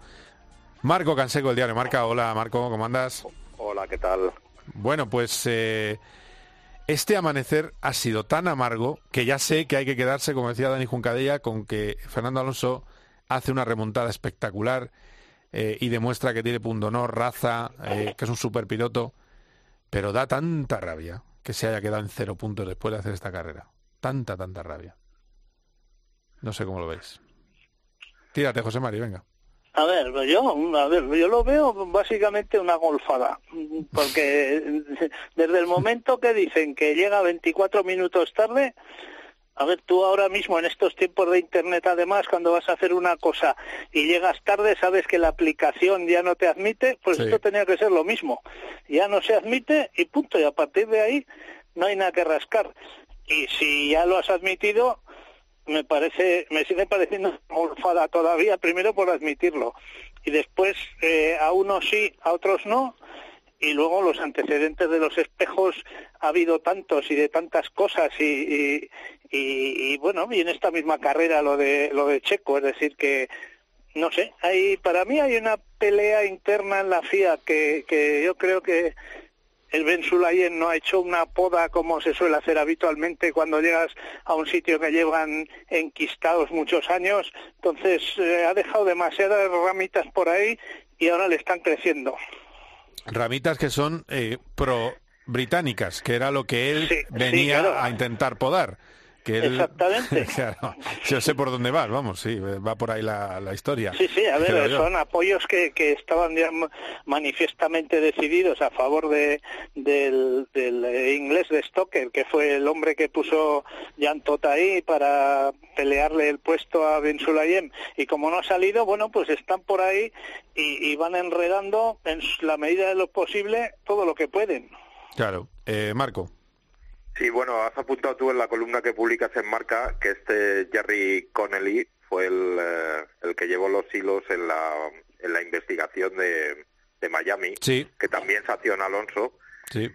Marco Canseco del diario Marca. Hola Marco, ¿cómo andas? Hola, ¿qué tal? Bueno, pues eh, este amanecer ha sido tan amargo que ya sé que hay que quedarse, como decía Dani Juncadella, con que Fernando Alonso hace una remontada espectacular eh, y demuestra que tiene pundonor, raza, eh, que es un superpiloto, pero da tanta rabia que se haya quedado en cero puntos después de hacer esta carrera. Tanta, tanta rabia. No sé cómo lo veis. Tírate, José Mari, venga. A ver, yo, a ver, yo lo veo básicamente una golfada, porque desde el momento que dicen que llega 24 minutos tarde, a ver, tú ahora mismo en estos tiempos de internet, además, cuando vas a hacer una cosa y llegas tarde, sabes que la aplicación ya no te admite, pues Sí. esto tenía que ser lo mismo. Ya no se admite y punto, y a partir de ahí no hay nada que rascar. Y si ya lo has admitido, me parece, me sigue pareciendo una golfada todavía, primero por admitirlo, y después eh, a unos sí, a otros no, y luego los antecedentes de los espejos ha habido tantos y de tantas cosas y, y, y- y, bueno y en esta misma carrera lo de lo de Checo es decir que no sé hay para mí hay una pelea interna en la FIA que, que yo creo que el Ben Sulayem no ha hecho una poda como se suele hacer habitualmente cuando llegas a un sitio que llevan enquistados muchos años entonces eh, ha dejado demasiadas ramitas por ahí y ahora le están creciendo Ramitas que son eh, pro británicas, que era lo que él venía claro. a intentar podar. Que él, Exactamente. Claro, yo sé por dónde vas, vamos, sí, va por ahí la, la historia. Sí, sí, a ver, son apoyos que, que estaban ya ma- manifiestamente decididos a favor de, del, del, inglés de Stoker, que fue el hombre que puso Jan ahí para pelearle el puesto a Ben Sulayem. Y como no ha salido, bueno, pues están por ahí y, y van enredando en la medida de lo posible todo lo que pueden. Claro. Eh, Marco. Sí, bueno, has apuntado tú en la columna que publicas en Marca que este Jerry Connelly fue el, eh, el que llevó los hilos en la, en la investigación de, de Miami, Sí, que también sancionó a Alonso. sí.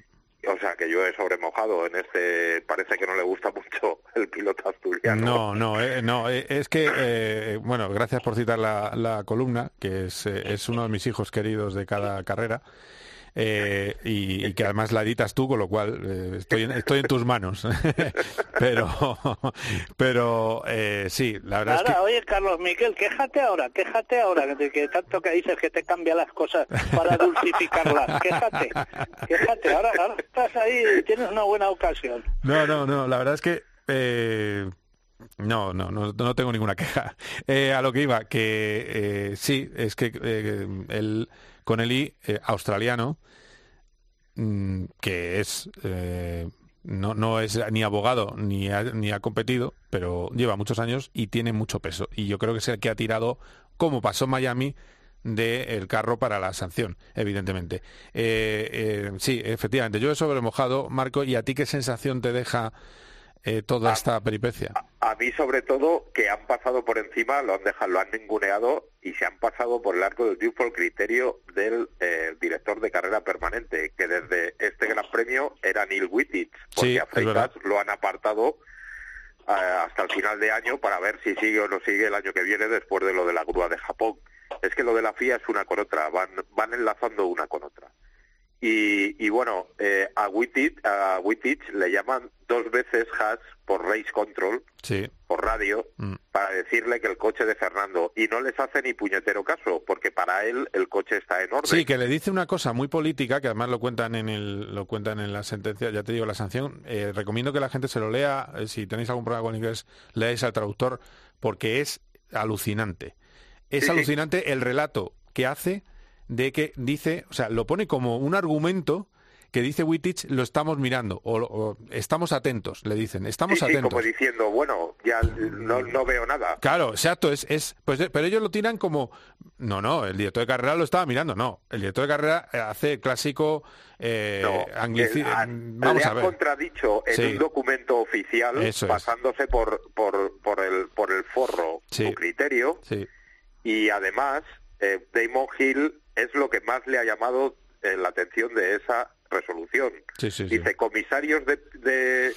O sea, que yo he sobremojado en este... Parece que no le gusta mucho el piloto asturiano. No, no, eh, no, eh, es que, eh, bueno, gracias por citar la, la columna, que es, eh, es uno de mis hijos queridos de cada carrera. Eh, y, y que además la editas tú, con lo cual eh, estoy, en, estoy en tus manos. pero pero eh, sí, la verdad Ahora, es que oye, Carlos Miquel, quéjate ahora, quéjate ahora, de que tanto que dices que te cambia las cosas para dulcificarlas. Quéjate, quéjate, ahora, ahora estás ahí tienes una buena ocasión. No, no, no, la verdad es que eh, no, no, no, no tengo ninguna queja. Eh, a lo que iba, que eh, sí, es que eh, el Connelly, eh, australiano, mm, que es eh, no, no es ni abogado ni ha, ni ha competido, pero lleva muchos años y tiene mucho peso. Y yo creo que es el que ha tirado, como pasó en Miami, del carro para la sanción, evidentemente. Eh, eh, sí, efectivamente, yo he sobremojado, Marco, ¿y a ti qué sensación te deja eh, toda esta peripecia? A mí sobre todo que han pasado por encima, lo han dejado, lo han ninguneado y se han pasado por el arco del triunfo el criterio del eh, director de carrera permanente, que desde este Gran Premio era Neil Wittich, porque Sí, a Freitas lo han apartado eh, hasta el final de año para ver si sigue o no sigue el año que viene después de lo de la grúa de Japón. Es que lo de la FIA es una con otra, van, van enlazando una con otra. Y, y bueno, eh, a Wittich, a Wittich le llaman dos veces Haas por Race Control, Sí. por radio, Mm. para decirle que el coche de Fernando, y no les hace ni puñetero caso, porque para él el coche está en orden. Sí, que le dice una cosa muy política, que además lo cuentan en el, lo cuentan en la sentencia, ya te digo, la sanción. Eh, recomiendo que la gente se lo lea, eh, si tenéis algún problema con inglés, leáis al traductor, porque es alucinante. Es Sí, sí. alucinante el relato que hace de que dice, o sea, lo pone como un argumento que dice Wittich lo estamos mirando o, o estamos atentos, le dicen, estamos Sí, sí, atentos. como diciendo, bueno, ya no, no veo nada. Claro, exacto, es, es pues, eh, pero ellos lo tiran como, no, no, el director de carrera lo estaba mirando, no, el director de carrera eh, hace el clásico eh, anglici- El- a- vamos le a ver. contradicho en Sí. un documento oficial Eso es. pasándose por, por, por, el, por el forro su criterio y además eh, Damon Hill es lo que más le ha llamado eh, la atención de esa resolución. Sí, sí, sí. Dice comisarios de, de,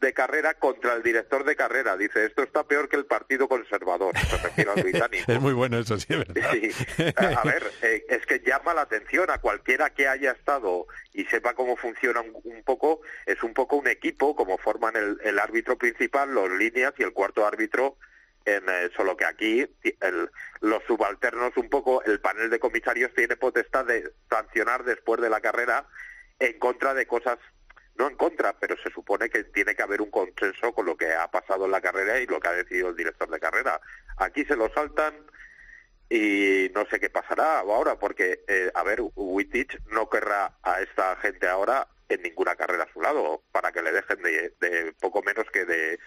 de carrera contra el director de carrera. Dice esto está peor que el Partido Conservador. Se refiere al británico. Es muy bueno eso, sí, es verdad. A ver, eh, es que llama la atención a cualquiera que haya estado y sepa cómo funciona un, un poco, es un poco un equipo, como forman el, el árbitro principal, los líneas y el cuarto árbitro, en, eh, solo que aquí el- los subalternos un poco, el panel de comisarios tiene potestad de sancionar después de la carrera en contra de cosas no en contra, pero se supone que tiene que haber un consenso con lo que ha pasado en la carrera y lo que ha decidido el director de carrera. Aquí se lo saltan y no sé qué pasará ahora, porque, eh, a ver, Wittich no querrá a esta gente ahora en ninguna carrera a su lado, para que le dejen de, de poco menos que de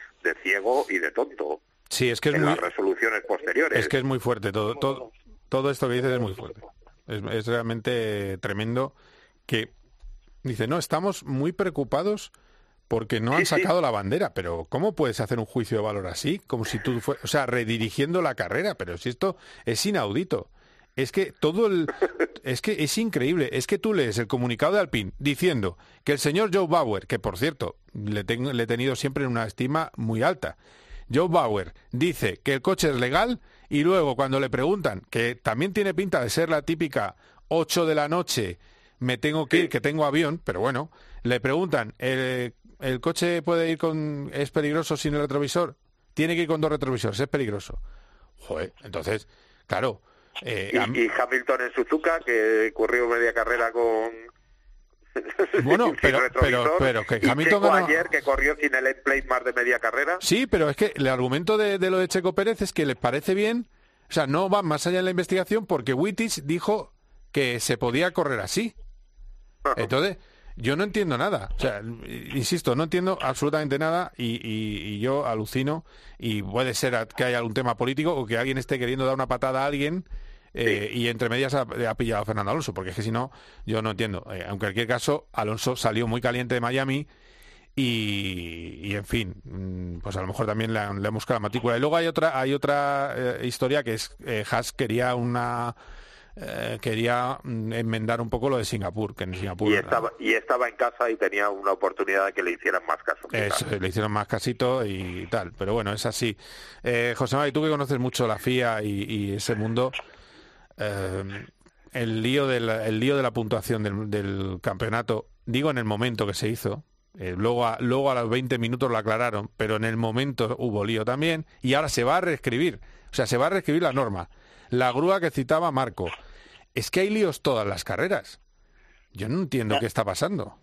ciego y de tonto Sí, es que es en muy, las resoluciones posteriores. es que es muy fuerte todo, todo, todo esto que dices es muy fuerte. Es, es realmente tremendo que dice, no, estamos muy preocupados porque no han sacado la bandera, pero ¿cómo puedes hacer un juicio de valor así? Como si tú fue, o sea, redirigiendo la carrera, pero si esto es inaudito. Es que todo el es que es increíble, es que tú lees el comunicado de Alpine diciendo que el señor Joe Bauer, que por cierto, le, tengo, le he tenido siempre en una estima muy alta. Joe Bauer dice que el coche es legal y luego cuando le preguntan, que también tiene pinta de ser la típica 8 de la noche, me tengo que ir, que tengo avión, pero bueno, le preguntan, ¿el, el coche puede ir con, es peligroso sin el retrovisor? Tiene que ir con dos retrovisores, es peligroso. Joder, entonces, claro, eh, y, y Hamilton en Suzuka, que corrió media carrera con... Bueno, pero- pero- pero que Hamilton ganó- ayer, que corrió sin el plate más de media carrera. Sí, pero es que el argumento de, de lo de Checo Pérez es que le parece bien, o sea, no va más allá en la investigación porque Wittich dijo que se podía correr así. Entonces, yo no entiendo nada. O sea, insisto, no entiendo absolutamente nada y, y- y yo alucino y puede ser que haya algún tema político o que alguien esté queriendo dar una patada a alguien eh, y entre medias ha, ha pillado a Fernando Alonso, porque es que si no, yo no entiendo. Eh, en cualquier caso, Alonso salió muy caliente de Miami y, y, en fin, mm, pues a lo mejor también le, han- le buscado la matrícula. Y luego hay otra, hay otra eh, historia que es eh, Haas quería una eh, quería mm, enmendar un poco lo de Singapur, que en Singapur Y estaba, y estaba en casa y tenía una oportunidad de que le hicieran más caso. le hicieron más casito y tal, pero bueno, es así. Eh, José María, tú que conoces mucho la FIA y, y ese mundo, eh, el lío de la, el lío de la puntuación del, del campeonato, digo en el momento que se hizo, eh, luego, a, luego a los 20 minutos lo aclararon, pero en el momento hubo lío también y ahora se va a reescribir, o sea, se va a reescribir la norma. La grúa que citaba Marco, es que hay líos todas las carreras. Yo no entiendo qué está pasando.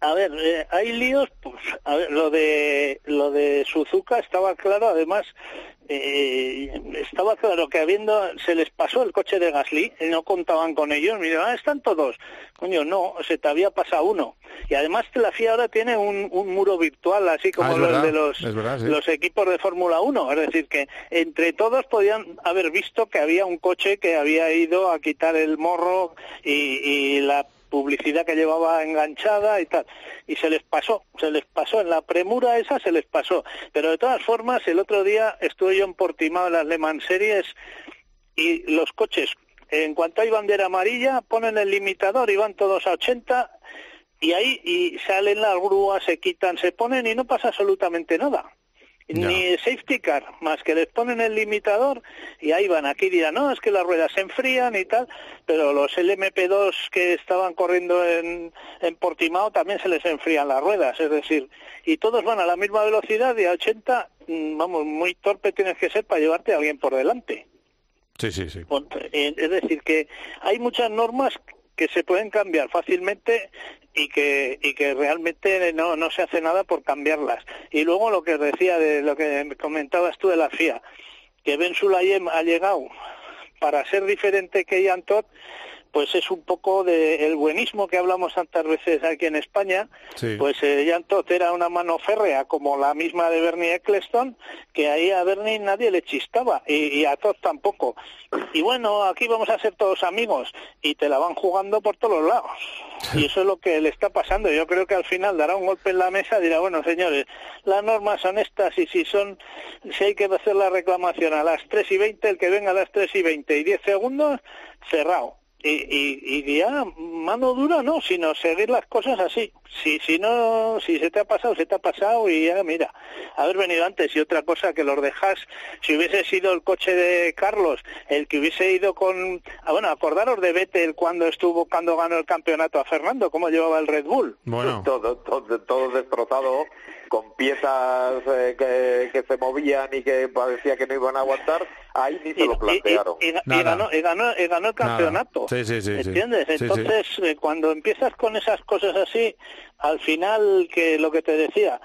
A ver, eh, hay líos, pues, a ver, lo de lo de Suzuka estaba claro, además eh, estaba claro que habiendo se les pasó el coche de Gasly, no contaban con ellos, mira, ah, están todos, coño, no, se te había pasado uno. Y además la FIA ahora tiene un, un muro virtual, así como Ah, es los verdad, de los es verdad, sí. los equipos de Fórmula 1, es decir, que entre todos podían haber visto que había un coche que había ido a quitar el morro y, y la publicidad que llevaba enganchada y tal. Y se les pasó, se les pasó, en la premura esa se les pasó. Pero de todas formas, el otro día estuve yo en Portimao en las Le Mans Series y los coches, en cuanto hay bandera amarilla, ponen el limitador y van todos a 80 y ahí y salen las grúas, se quitan, se ponen y no pasa absolutamente nada. Ni safety car, más que les ponen el limitador y ahí van. Aquí dirán, no, es que las ruedas se enfrían y tal, pero los LMP2 que estaban corriendo en, en Portimao también se les enfrían las ruedas, es decir, y todos van a la misma velocidad y a 80, mm, vamos, muy torpe tienes que ser para llevarte a alguien por delante. Sí, sí, sí. Eh, Es decir, que hay muchas normas que se pueden cambiar fácilmente y que y que realmente no, no se hace nada por cambiarlas. Y luego lo que decía de lo que comentabas tú de la FIA, que Ben Sulayem ha llegado para ser diferente que Ian Todd, pues es un poco de el buenismo que hablamos tantas veces aquí en España, Sí. pues eh, Jan Todt era una mano férrea como la misma de Bernie Eccleston, que ahí a Bernie nadie le chistaba y, y a Todd tampoco. Y bueno, aquí vamos a ser todos amigos y te la van jugando por todos los lados. Y eso es lo que le está pasando. Yo creo que al final dará un golpe en la mesa y dirá, bueno, señores, las normas son estas y si son, si hay que hacer la reclamación a las 3 y 20, el que venga a las 3 y 20 y 10 segundos, cerrado. Y, y, y ya mano dura no, sino seguir las cosas así. Si, si no, si se te ha pasado, se te ha pasado y ya mira, haber venido antes y otra cosa que los dejas, si hubiese sido el coche de Carlos, el que hubiese ido con, ah, bueno, acordaros de Vettel cuando estuvo, cuando ganó el campeonato a Fernando, cómo llevaba el Red Bull. Bueno. Todo, todo, todo destrozado, con piezas eh, que, que se movían y que parecía que no iban a aguantar, ahí ni se lo plantearon. y, y ganó, y ganó, y ganó el campeonato. Sí, sí, sí, sí. ¿Entiendes? Sí, sí. Entonces, eh, cuando empiezas con esas cosas así, al final, que lo que te decía,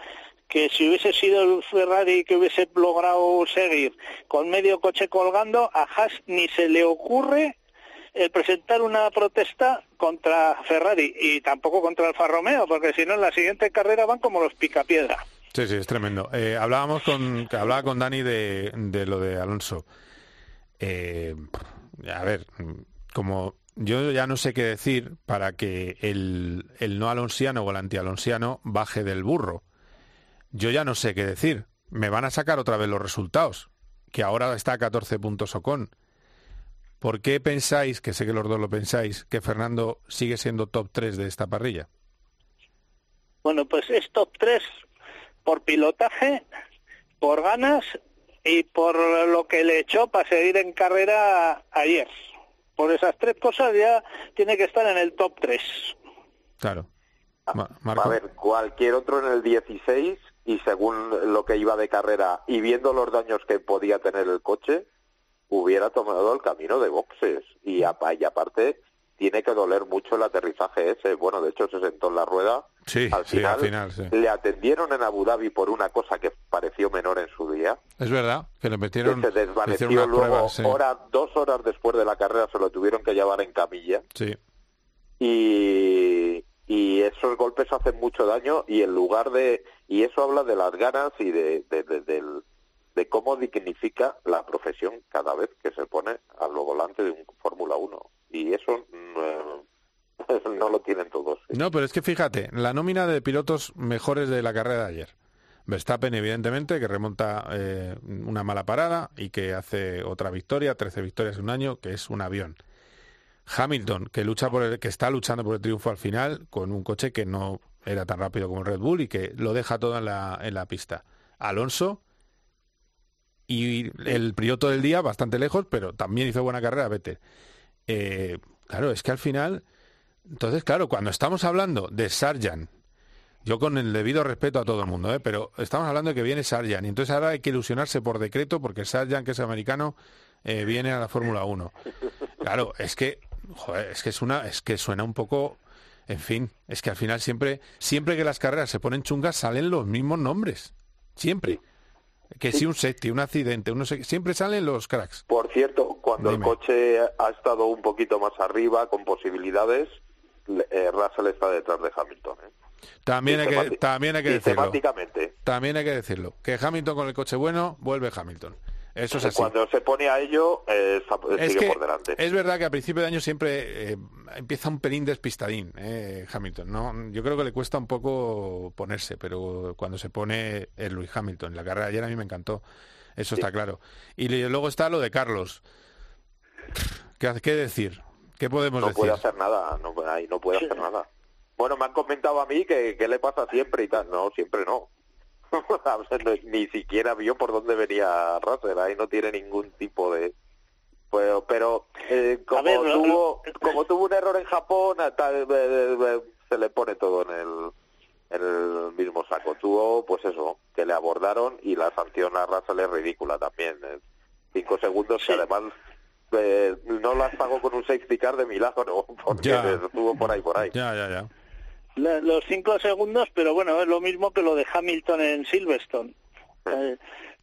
que si hubiese sido el Ferrari que hubiese logrado seguir con medio coche colgando, a Haas ni se le ocurre el presentar una protesta contra Ferrari y tampoco contra Alfa Romeo, porque si no en la siguiente carrera van como los picapiedra. Sí, sí, es tremendo. Eh, hablábamos con, hablaba con Dani de, de lo de Alonso. Eh, a ver, como yo ya no sé qué decir para que el, el no alonsiano o el antialonsiano baje del burro. Yo ya no sé qué decir. Me van a sacar otra vez los resultados, que ahora está a 14 puntos Ocon. ¿Por qué pensáis, que sé que los dos lo pensáis, que Fernando sigue siendo top 3 de esta parrilla? Bueno, pues es top 3 por pilotaje, por ganas y por lo que le echó para seguir en carrera ayer. Por esas tres cosas ya tiene que estar en el top 3. Claro. Ma- A ver, cualquier otro en el 16 y según lo que iba de carrera y viendo los daños que podía tener el coche, hubiera tomado el camino de boxes. Y, apa- y aparte, tiene que doler mucho el aterrizaje ese. Bueno, de hecho se sentó en la rueda. Sí, al sí, final, al final, sí. le atendieron en Abu Dhabi por una cosa que pareció menor en su día. Es verdad que le metieron, que se desvaneció luego, pruebas, sí. hora- dos horas después de la carrera se lo tuvieron que llevar en camilla Sí. y, y esos golpes hacen mucho daño y en lugar de y eso habla de las ganas y de, de, de- del- de cómo dignifica la profesión cada vez que se pone al volante de un Fórmula 1 y eso no, no lo tienen todos No, pero es que fíjate, la nómina de pilotos mejores de la carrera de ayer. Verstappen, evidentemente, que remonta eh, una mala parada y que hace otra victoria, 13 victorias en un año, que es un avión. Hamilton, que lucha por el, que está luchando por el triunfo al final, con un coche que no era tan rápido como el Red Bull y que lo deja todo en la pista. Alonso y el piloto del día, bastante lejos, pero también hizo buena carrera, Vettel. Eh, claro, es que al final, entonces, claro, cuando estamos hablando de Sargent, yo con el debido respeto a todo el mundo, ¿eh? pero estamos hablando de que viene Sargent, y entonces ahora hay que ilusionarse por decreto porque Sargent, que es americano, eh, viene a la Fórmula 1. Claro, es que, joder, es que es una, es que suena un poco, en fin, es que al final siempre, siempre que las carreras se ponen chungas salen los mismos nombres, siempre. Que si un safety, un accidente, uno se- siempre salen los cracks. por cierto cuando Dime. el coche ha estado un poquito más arriba con posibilidades eh, Russell está detrás de Hamilton ¿eh? También hay que, también hay que decirlo. También hay que decirlo. Que Hamilton con el coche bueno, vuelve Hamilton. Eso es así. cuando se pone a ello eh, Es sigue que por delante es verdad que a principio de año siempre eh, empieza un pelín despistadín eh, Hamilton. ¿no? Yo creo que le cuesta un poco ponerse, pero cuando se pone el Luis Hamilton, la carrera de ayer a mí me encantó. Eso está claro. Y luego está lo de Carlos. ¿Qué, qué decir? ¿Qué podemos no decir? puede hacer nada, no, ahí no puede hacer nada. Bueno, me han comentado a mí que, que le pasa siempre y tal. No, siempre no. Ni siquiera vio por dónde venía Russell, ahí no tiene ningún tipo de... Pero, pero eh, como, ver, tuvo, como tuvo un error en Japón, tal, eh, eh, eh, se le pone todo en el, en el mismo saco. Tuvo, pues eso, que le abordaron y la sanción a Russell es ridícula también. eh. Cinco segundos que además eh, no las pagó con un safety car de milagro, porque Ya. estuvo por ahí, por ahí. Ya, ya, ya. La- los cinco segundos, pero bueno, es lo mismo que lo de Hamilton en Silverstone. Eh,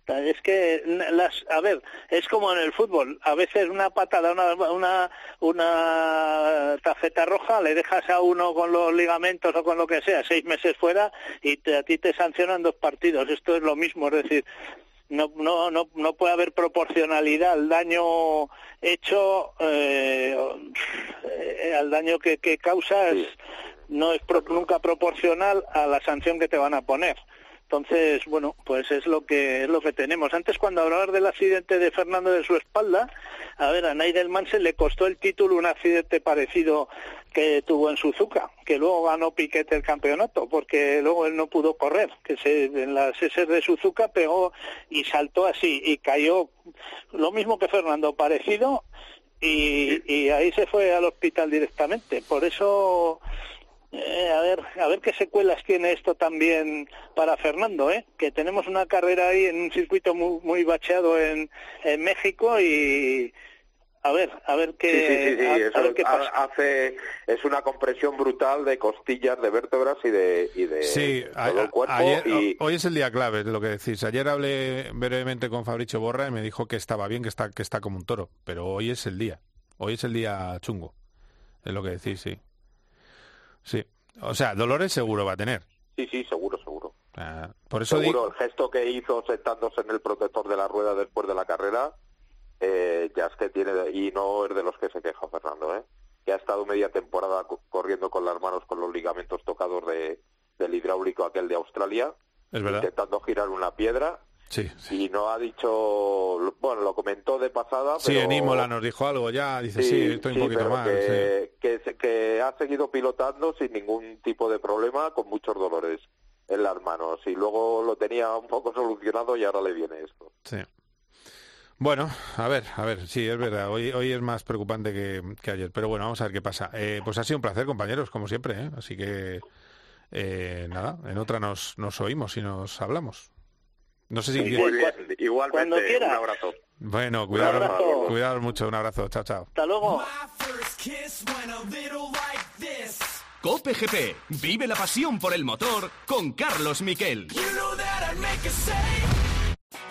es que las, a ver, es como en el fútbol. A veces una patada, una, una, una tarjeta roja, le dejas a uno con los ligamentos o con lo que sea seis meses fuera y te, a ti te sancionan dos partidos. Esto es lo mismo, es decir, no, no, no, no puede haber proporcionalidad al daño hecho, eh, eh al daño que, que causas, no es nunca proporcional a la sanción que te van a poner. Entonces, bueno, pues es lo que es lo que tenemos. Antes, cuando hablabas del accidente de Fernando de su espalda, a ver, a Nigel se le costó el título un accidente parecido que tuvo en Suzuka, que luego ganó Piquet el campeonato, porque luego él no pudo correr, que se, en las S de Suzuka pegó y saltó así y cayó lo mismo que Fernando, parecido, y, ahí se fue al hospital directamente. Por eso eh, a ver, a ver qué secuelas tiene esto también para Fernando, ¿eh? Que tenemos una carrera ahí en un circuito muy, muy bacheado en México y a ver, a ver qué, pasa. Hace, es una compresión brutal de costillas, de vértebras y de, y de todo el cuerpo. Hoy es el día clave, de lo que decís. Ayer hablé brevemente con Fabricio Borra y me dijo que estaba bien, que está, que está como un toro, pero hoy es el día. Hoy es el día chungo, es lo que decís, sí. Sí. O sea, Dolores seguro va a tener. Sí, sí, seguro, seguro. Ah, por eso seguro, el gesto que hizo sentándose en el protector de la rueda después de la carrera, eh, ya es que tiene, y no es de los que se queja Fernando, ¿eh? que ha estado media temporada corriendo con las manos con los ligamentos tocados de, del hidráulico aquel de Australia, intentando girar una piedra Sí, Y no ha dicho, bueno, lo comentó de pasada. Sí, en Imola nos dijo algo ya, dice, sí, estoy un poquito mal. Que, que, ha seguido pilotando sin ningún tipo de problema, con muchos dolores en las manos. Y luego lo tenía un poco solucionado y ahora le viene esto. Sí. Bueno, a ver, a ver, sí, es verdad, hoy, hoy es más preocupante que, ayer, pero bueno, vamos a ver qué pasa. Eh, pues ha sido un placer, compañeros, como siempre, ¿eh? así que eh, nada, en otra nos, nos oímos y nos hablamos. No sé si igualmente, un abrazo. Bueno, cuidado, cuidado mucho, un abrazo, chao, chao. Hasta luego. Cope GP, vive la pasión por el motor con Carlos Miquel.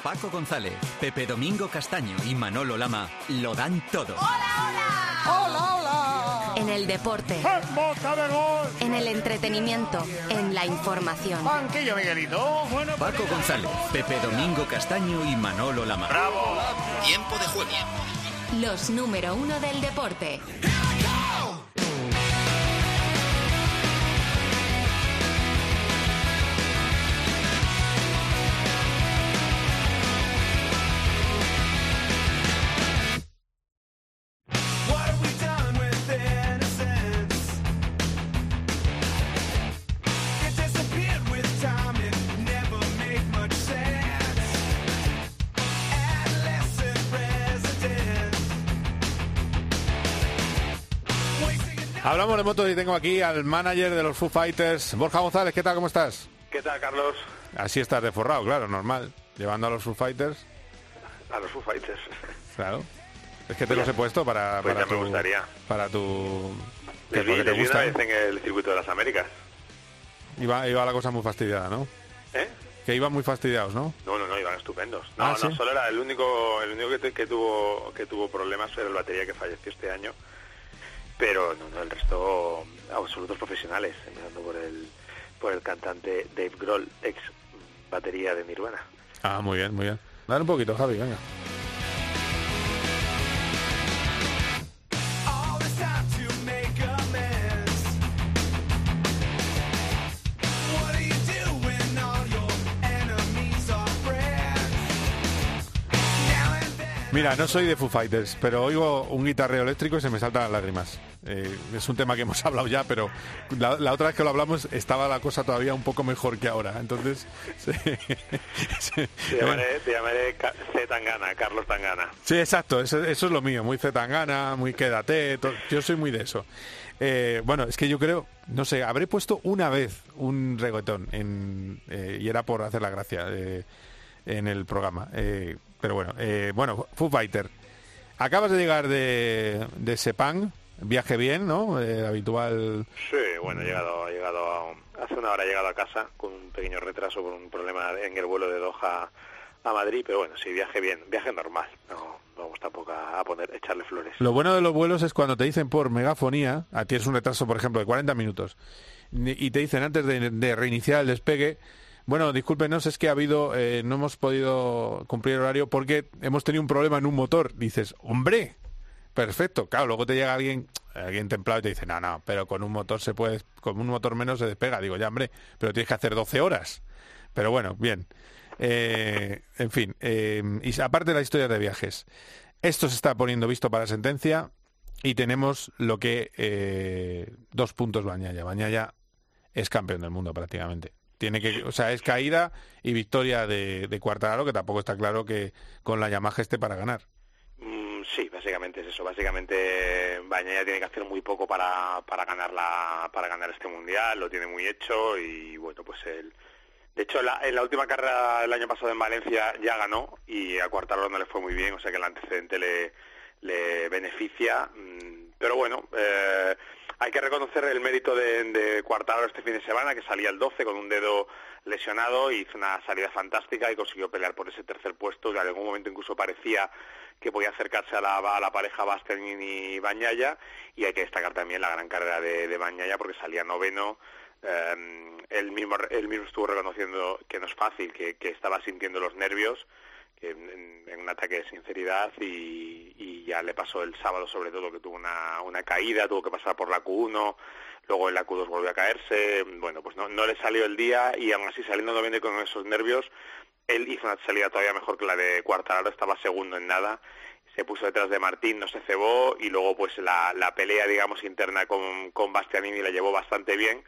Paco González, Pepe Domingo Castaño y Manolo Lama lo dan todo. ¡Hola, hola! ¡Hola, hola! En el deporte. En el entretenimiento. En la información. Banquillo, Miguelito. Paco González, Pepe Domingo Castaño y Manolo Lama. ¡Bravo! Tiempo de juego. Los número uno del deporte. Hablamos de motos y tengo aquí al manager de los Foo Fighters, Borja González. ¿Qué tal? ¿Cómo estás? ¿Qué tal, Carlos? Así estás de forrado, claro, normal. Llevando a los Foo Fighters. A los Foo Fighters. Claro. Es que te los he puesto para, pues para ya me gustaría. Para tu... Les vi, te gusta. en el circuito de las Américas. Iba, iba la cosa muy fastidiada, ¿no? ¿Eh? Que iban muy fastidiados, ¿no? No, no, no, iban estupendos. No, Ah, no, ¿sí? solo era el único, el único que, que tuvo que tuvo problemas era el batería que falleció este año. Pero no, no, el resto absolutos profesionales, empezando por el por el cantante Dave Grohl, ex batería de Nirvana. Ah, muy bien, muy bien. Dale un poquito, Javi, venga. Mira, no soy de Foo Fighters, pero oigo un guitarreo eléctrico y se me saltan las lágrimas. Eh, es un tema que hemos hablado ya, pero la, la otra vez que lo hablamos estaba la cosa todavía un poco mejor que ahora. Entonces, sí, sí. Te llamaré, te llamaré C. Tangana, Carlos Tangana. Sí, exacto, eso, eso es lo mío, muy zetangana, muy quédate, to- yo soy muy de eso. Eh, bueno, es que yo creo, no sé, habré puesto una vez un reggaetón en, eh, y era por hacer la gracia en el programa. Eh, pero bueno, eh, bueno, Foo Fighter. Acabas de llegar de, de Sepang, viaje bien, ¿no? Eh, habitual. Sí, bueno, he llegado, he llegado a- hace una hora he llegado a casa con un pequeño retraso por un problema en el vuelo de Doha a Madrid, pero bueno, sí, viaje bien, viaje normal, no no vamos tampoco a, a poner, echarle flores. Lo bueno de los vuelos es cuando te dicen por megafonía, a tienes un retraso, por ejemplo, de 40 minutos, y te dicen antes de, de reiniciar el despegue, bueno, discúlpenos, es que ha habido, eh, no hemos podido cumplir el horario porque hemos tenido un problema en un motor. Dices, hombre, perfecto. Claro, luego te llega alguien, alguien templado y te dice, no, no, pero con un motor se puede, con un motor menos se despega. Digo, ya, hombre, pero tienes que hacer 12 horas. Pero bueno, bien. Eh, en fin, eh, y aparte de las historias de viajes, esto se está poniendo visto para sentencia y tenemos lo que dos puntos Bañaya. Bañaya es campeón del mundo prácticamente. Tiene que, o sea, es caída y victoria de, de Quartararo, que tampoco está claro que con la Yamaha esté para ganar. Mm, sí, básicamente es eso. Básicamente Bañaya tiene que hacer muy poco para, para ganar la, para ganar este mundial, lo tiene muy hecho y bueno, pues él. De hecho, la, en la última carrera del año pasado en Valencia ya ganó y a Quartararo no le fue muy bien, o sea que el antecedente le, le beneficia. Mm, Pero bueno, eh, hay que reconocer el mérito de, de Quartararo este fin de semana, que salía el 12 con un dedo lesionado, y hizo una salida fantástica y consiguió pelear por ese tercer puesto, que en algún momento incluso parecía que podía acercarse a la, pareja Bastianini y Bañaya, y hay que destacar también la gran carrera de, de Bañaya porque salía noveno, eh, él, mismo, él mismo estuvo reconociendo que no es fácil, que, estaba sintiendo los nervios, en, en un ataque de sinceridad y, y ya le pasó el sábado sobre todo que tuvo una, una caída, tuvo que pasar por la Q1, luego en la Q2 volvió a caerse, bueno, pues no, no le salió el día y aún así saliendo noveno con esos nervios, él hizo una salida todavía mejor que la de Cuartararo, estaba segundo en nada, se puso detrás de Martín, no se cebó y luego pues la, la pelea digamos interna con, con Bastianini la llevó bastante bien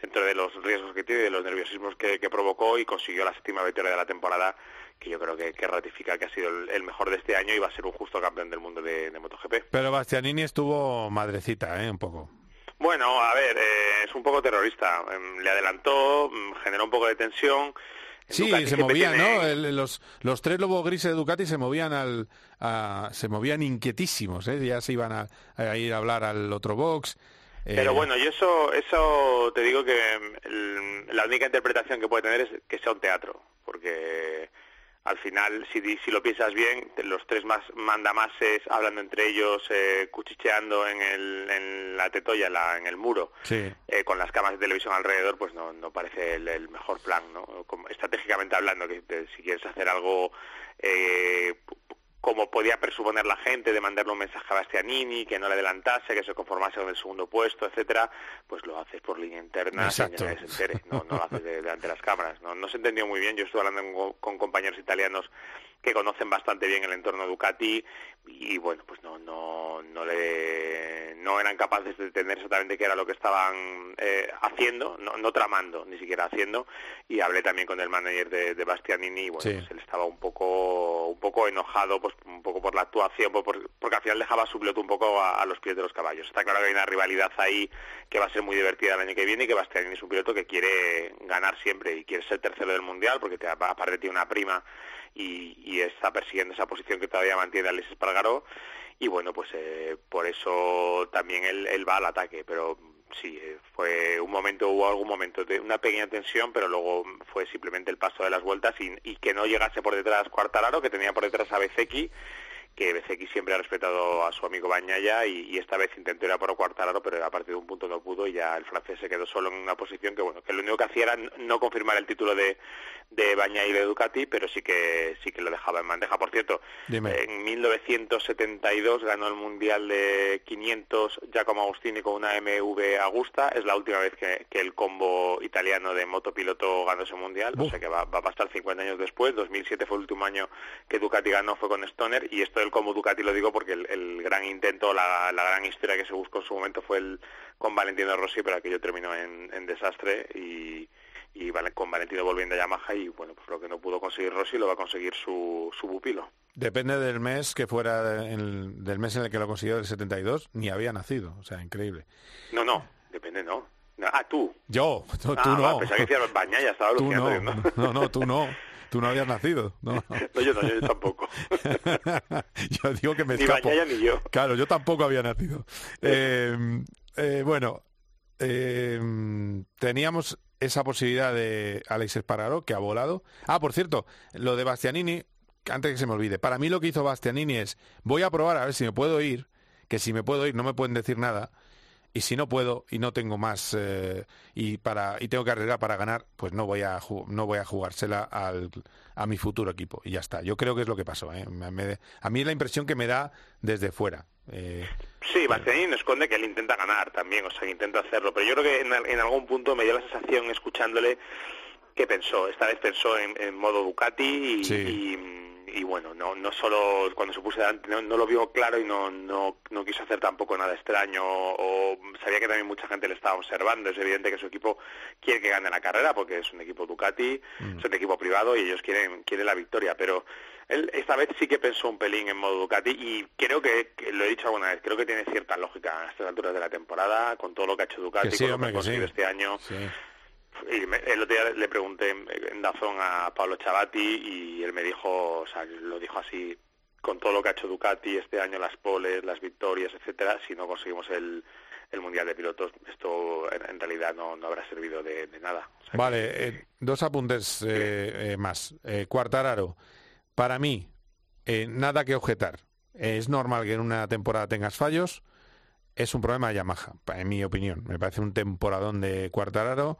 dentro de los riesgos que tiene, de los nerviosismos que provocó y consiguió la séptima victoria de la temporada, que yo creo que, que ratifica que ha sido el, el mejor de este año y va a ser un justo campeón del mundo de, de MotoGP. Pero Bastianini estuvo madrecita, ¿eh? Un poco. Bueno, a ver, eh, es un poco terrorista. Em, le adelantó, mm, generó un poco de tensión. Sí, Ducati se movían, tiene- ¿no? El- los, los tres lobos grises de Ducati se movían al, a- se movían inquietísimos, ¿eh? Ya se iban a, a ir a hablar al otro box. eh, Pero bueno, yo eso, eso te digo que mm, el- la única interpretación que puede tener es que sea un teatro, porque al final, si, si lo piensas bien, los tres más mandamases hablando entre ellos, eh, cuchicheando en, el, en la tetoya, en, la- en el muro, Sí. eh, con las cámaras de televisión alrededor, pues no, no parece el, el mejor plan, ¿no? Como estratégicamente hablando, que te- si quieres hacer algo eh, como podía presuponer la gente, de mandarle un mensaje a Bastianini, que no le adelantase, que se conformase con el segundo puesto, etcétera, pues lo haces por línea interna sin que se entere, no, no lo haces de- delante de las cámaras. No, no se entendió muy bien, yo estuve hablando con, con compañeros italianos que conocen bastante bien el entorno Ducati y bueno, pues no, no, no le, no eran capaces de entender exactamente qué era lo que estaban eh, haciendo, no, no tramando, ni siquiera haciendo, y hablé también con el manager de, de Bastianini y bueno, Sí. pues él estaba un poco, un poco enojado, pues un poco por la actuación, por- por- porque al final dejaba su piloto un poco a, a los pies de los caballos. Está claro que hay una rivalidad ahí que va a ser muy divertida el año que viene y que Bastianini es un piloto que quiere ganar siempre y quiere ser tercero del mundial porque te, aparte tiene una prima y, y está persiguiendo esa posición que todavía mantiene Alex Espargaró. Y bueno pues eh, por eso también él, va al ataque. Pero sí eh, fue un momento hubo algún momento de una pequeña tensión pero luego fue simplemente el paso de las vueltas y, y que no llegase por detrás Cuartararo que tenía por detrás a Bezeki que Bezeki siempre ha respetado a su amigo Bañaya y, y esta vez intentó ir a por Cuartararo, pero a partir de un punto no pudo y ya el francés se quedó solo en una posición que bueno, que lo único que hacía era no confirmar el título de, de Bañaya y de Ducati, pero sí que sí que lo dejaba en bandeja. Por cierto, Dime. en 1972 ganó el Mundial de 500 Giacomo Agostini con una MV Agusta, es la última vez que, que el combo italiano de motopiloto ganó ese Mundial, o sea que va, va a pasar 50 años después, 2007 fue el último año que Ducati ganó, fue con Stoner, y esto del combo Ducati lo digo porque el, el gran intento, la, la gran historia que se buscó en su momento fue el con Valentino Rossi, pero aquello terminó en, en desastre y, con Valentino volviendo a Yamaha y bueno, pues lo que no pudo conseguir Rossi lo va a conseguir su, su pupilo. Depende del mes que fuera, el- del mes en el que lo consiguió del 72, ni había nacido. O sea, increíble. No, no, depende, no. No, Ah, tú. Yo, tú, ah, tú va, no. pensaba que decías Bañaya, estaba Tú alucinando. no. no, no, tú no. Tú no habías nacido. No, no. Yo no, yo tampoco. yo digo que me Ni escapo. Bañaya ni yo. Claro, yo tampoco había nacido. Eh, eh, bueno, eh, teníamos esa posibilidad de Alex Espargaró, que ha volado. Ah, por cierto, lo de Bastianini, antes que se me olvide, para mí lo que hizo Bastianini es, voy a probar a ver si me puedo ir, que si me puedo ir no me pueden decir nada, y si no puedo y no tengo más eh, y para y tengo carrera para ganar pues no voy a no voy a jugársela al, a mi futuro equipo. Y ya está. Yo creo que es lo que pasó ¿eh? a mí es la impresión que me da desde fuera eh, sí Bastianini esconde que él intenta ganar también o sea que intenta hacerlo pero yo creo que en, algún punto me dio la sensación escuchándole que pensó. Esta vez pensó en, modo Ducati y y bueno, no, no solo cuando se puso delante, no, lo vio claro y no, no, no quiso hacer tampoco nada extraño o sabía que también mucha gente le estaba observando. Es evidente que su equipo quiere que gane la carrera porque es un equipo Ducati, mm. es un equipo privado y ellos quieren, quieren la victoria, pero él esta vez sí que pensó un pelín en modo Ducati y creo que, lo he dicho alguna vez, creo que tiene cierta lógica a estas alturas de la temporada con todo lo que ha hecho Ducati, con lo que ha conseguido este año. Y el otro día le pregunté en Dazón a Pablo Chavati y él me dijo, o sea, lo dijo así, con todo lo que ha hecho Ducati este año, las poles, las victorias, etcétera, si no conseguimos el, el Mundial de Pilotos, esto en, realidad no, no, habrá servido de, nada. vale, eh, dos apuntes eh, eh, más. Cuartararo, para mí, nada que objetar. Es normal que en una temporada tengas fallos. Es un problema de Yamaha, en mi opinión. Me parece un temporadón de Cuartararo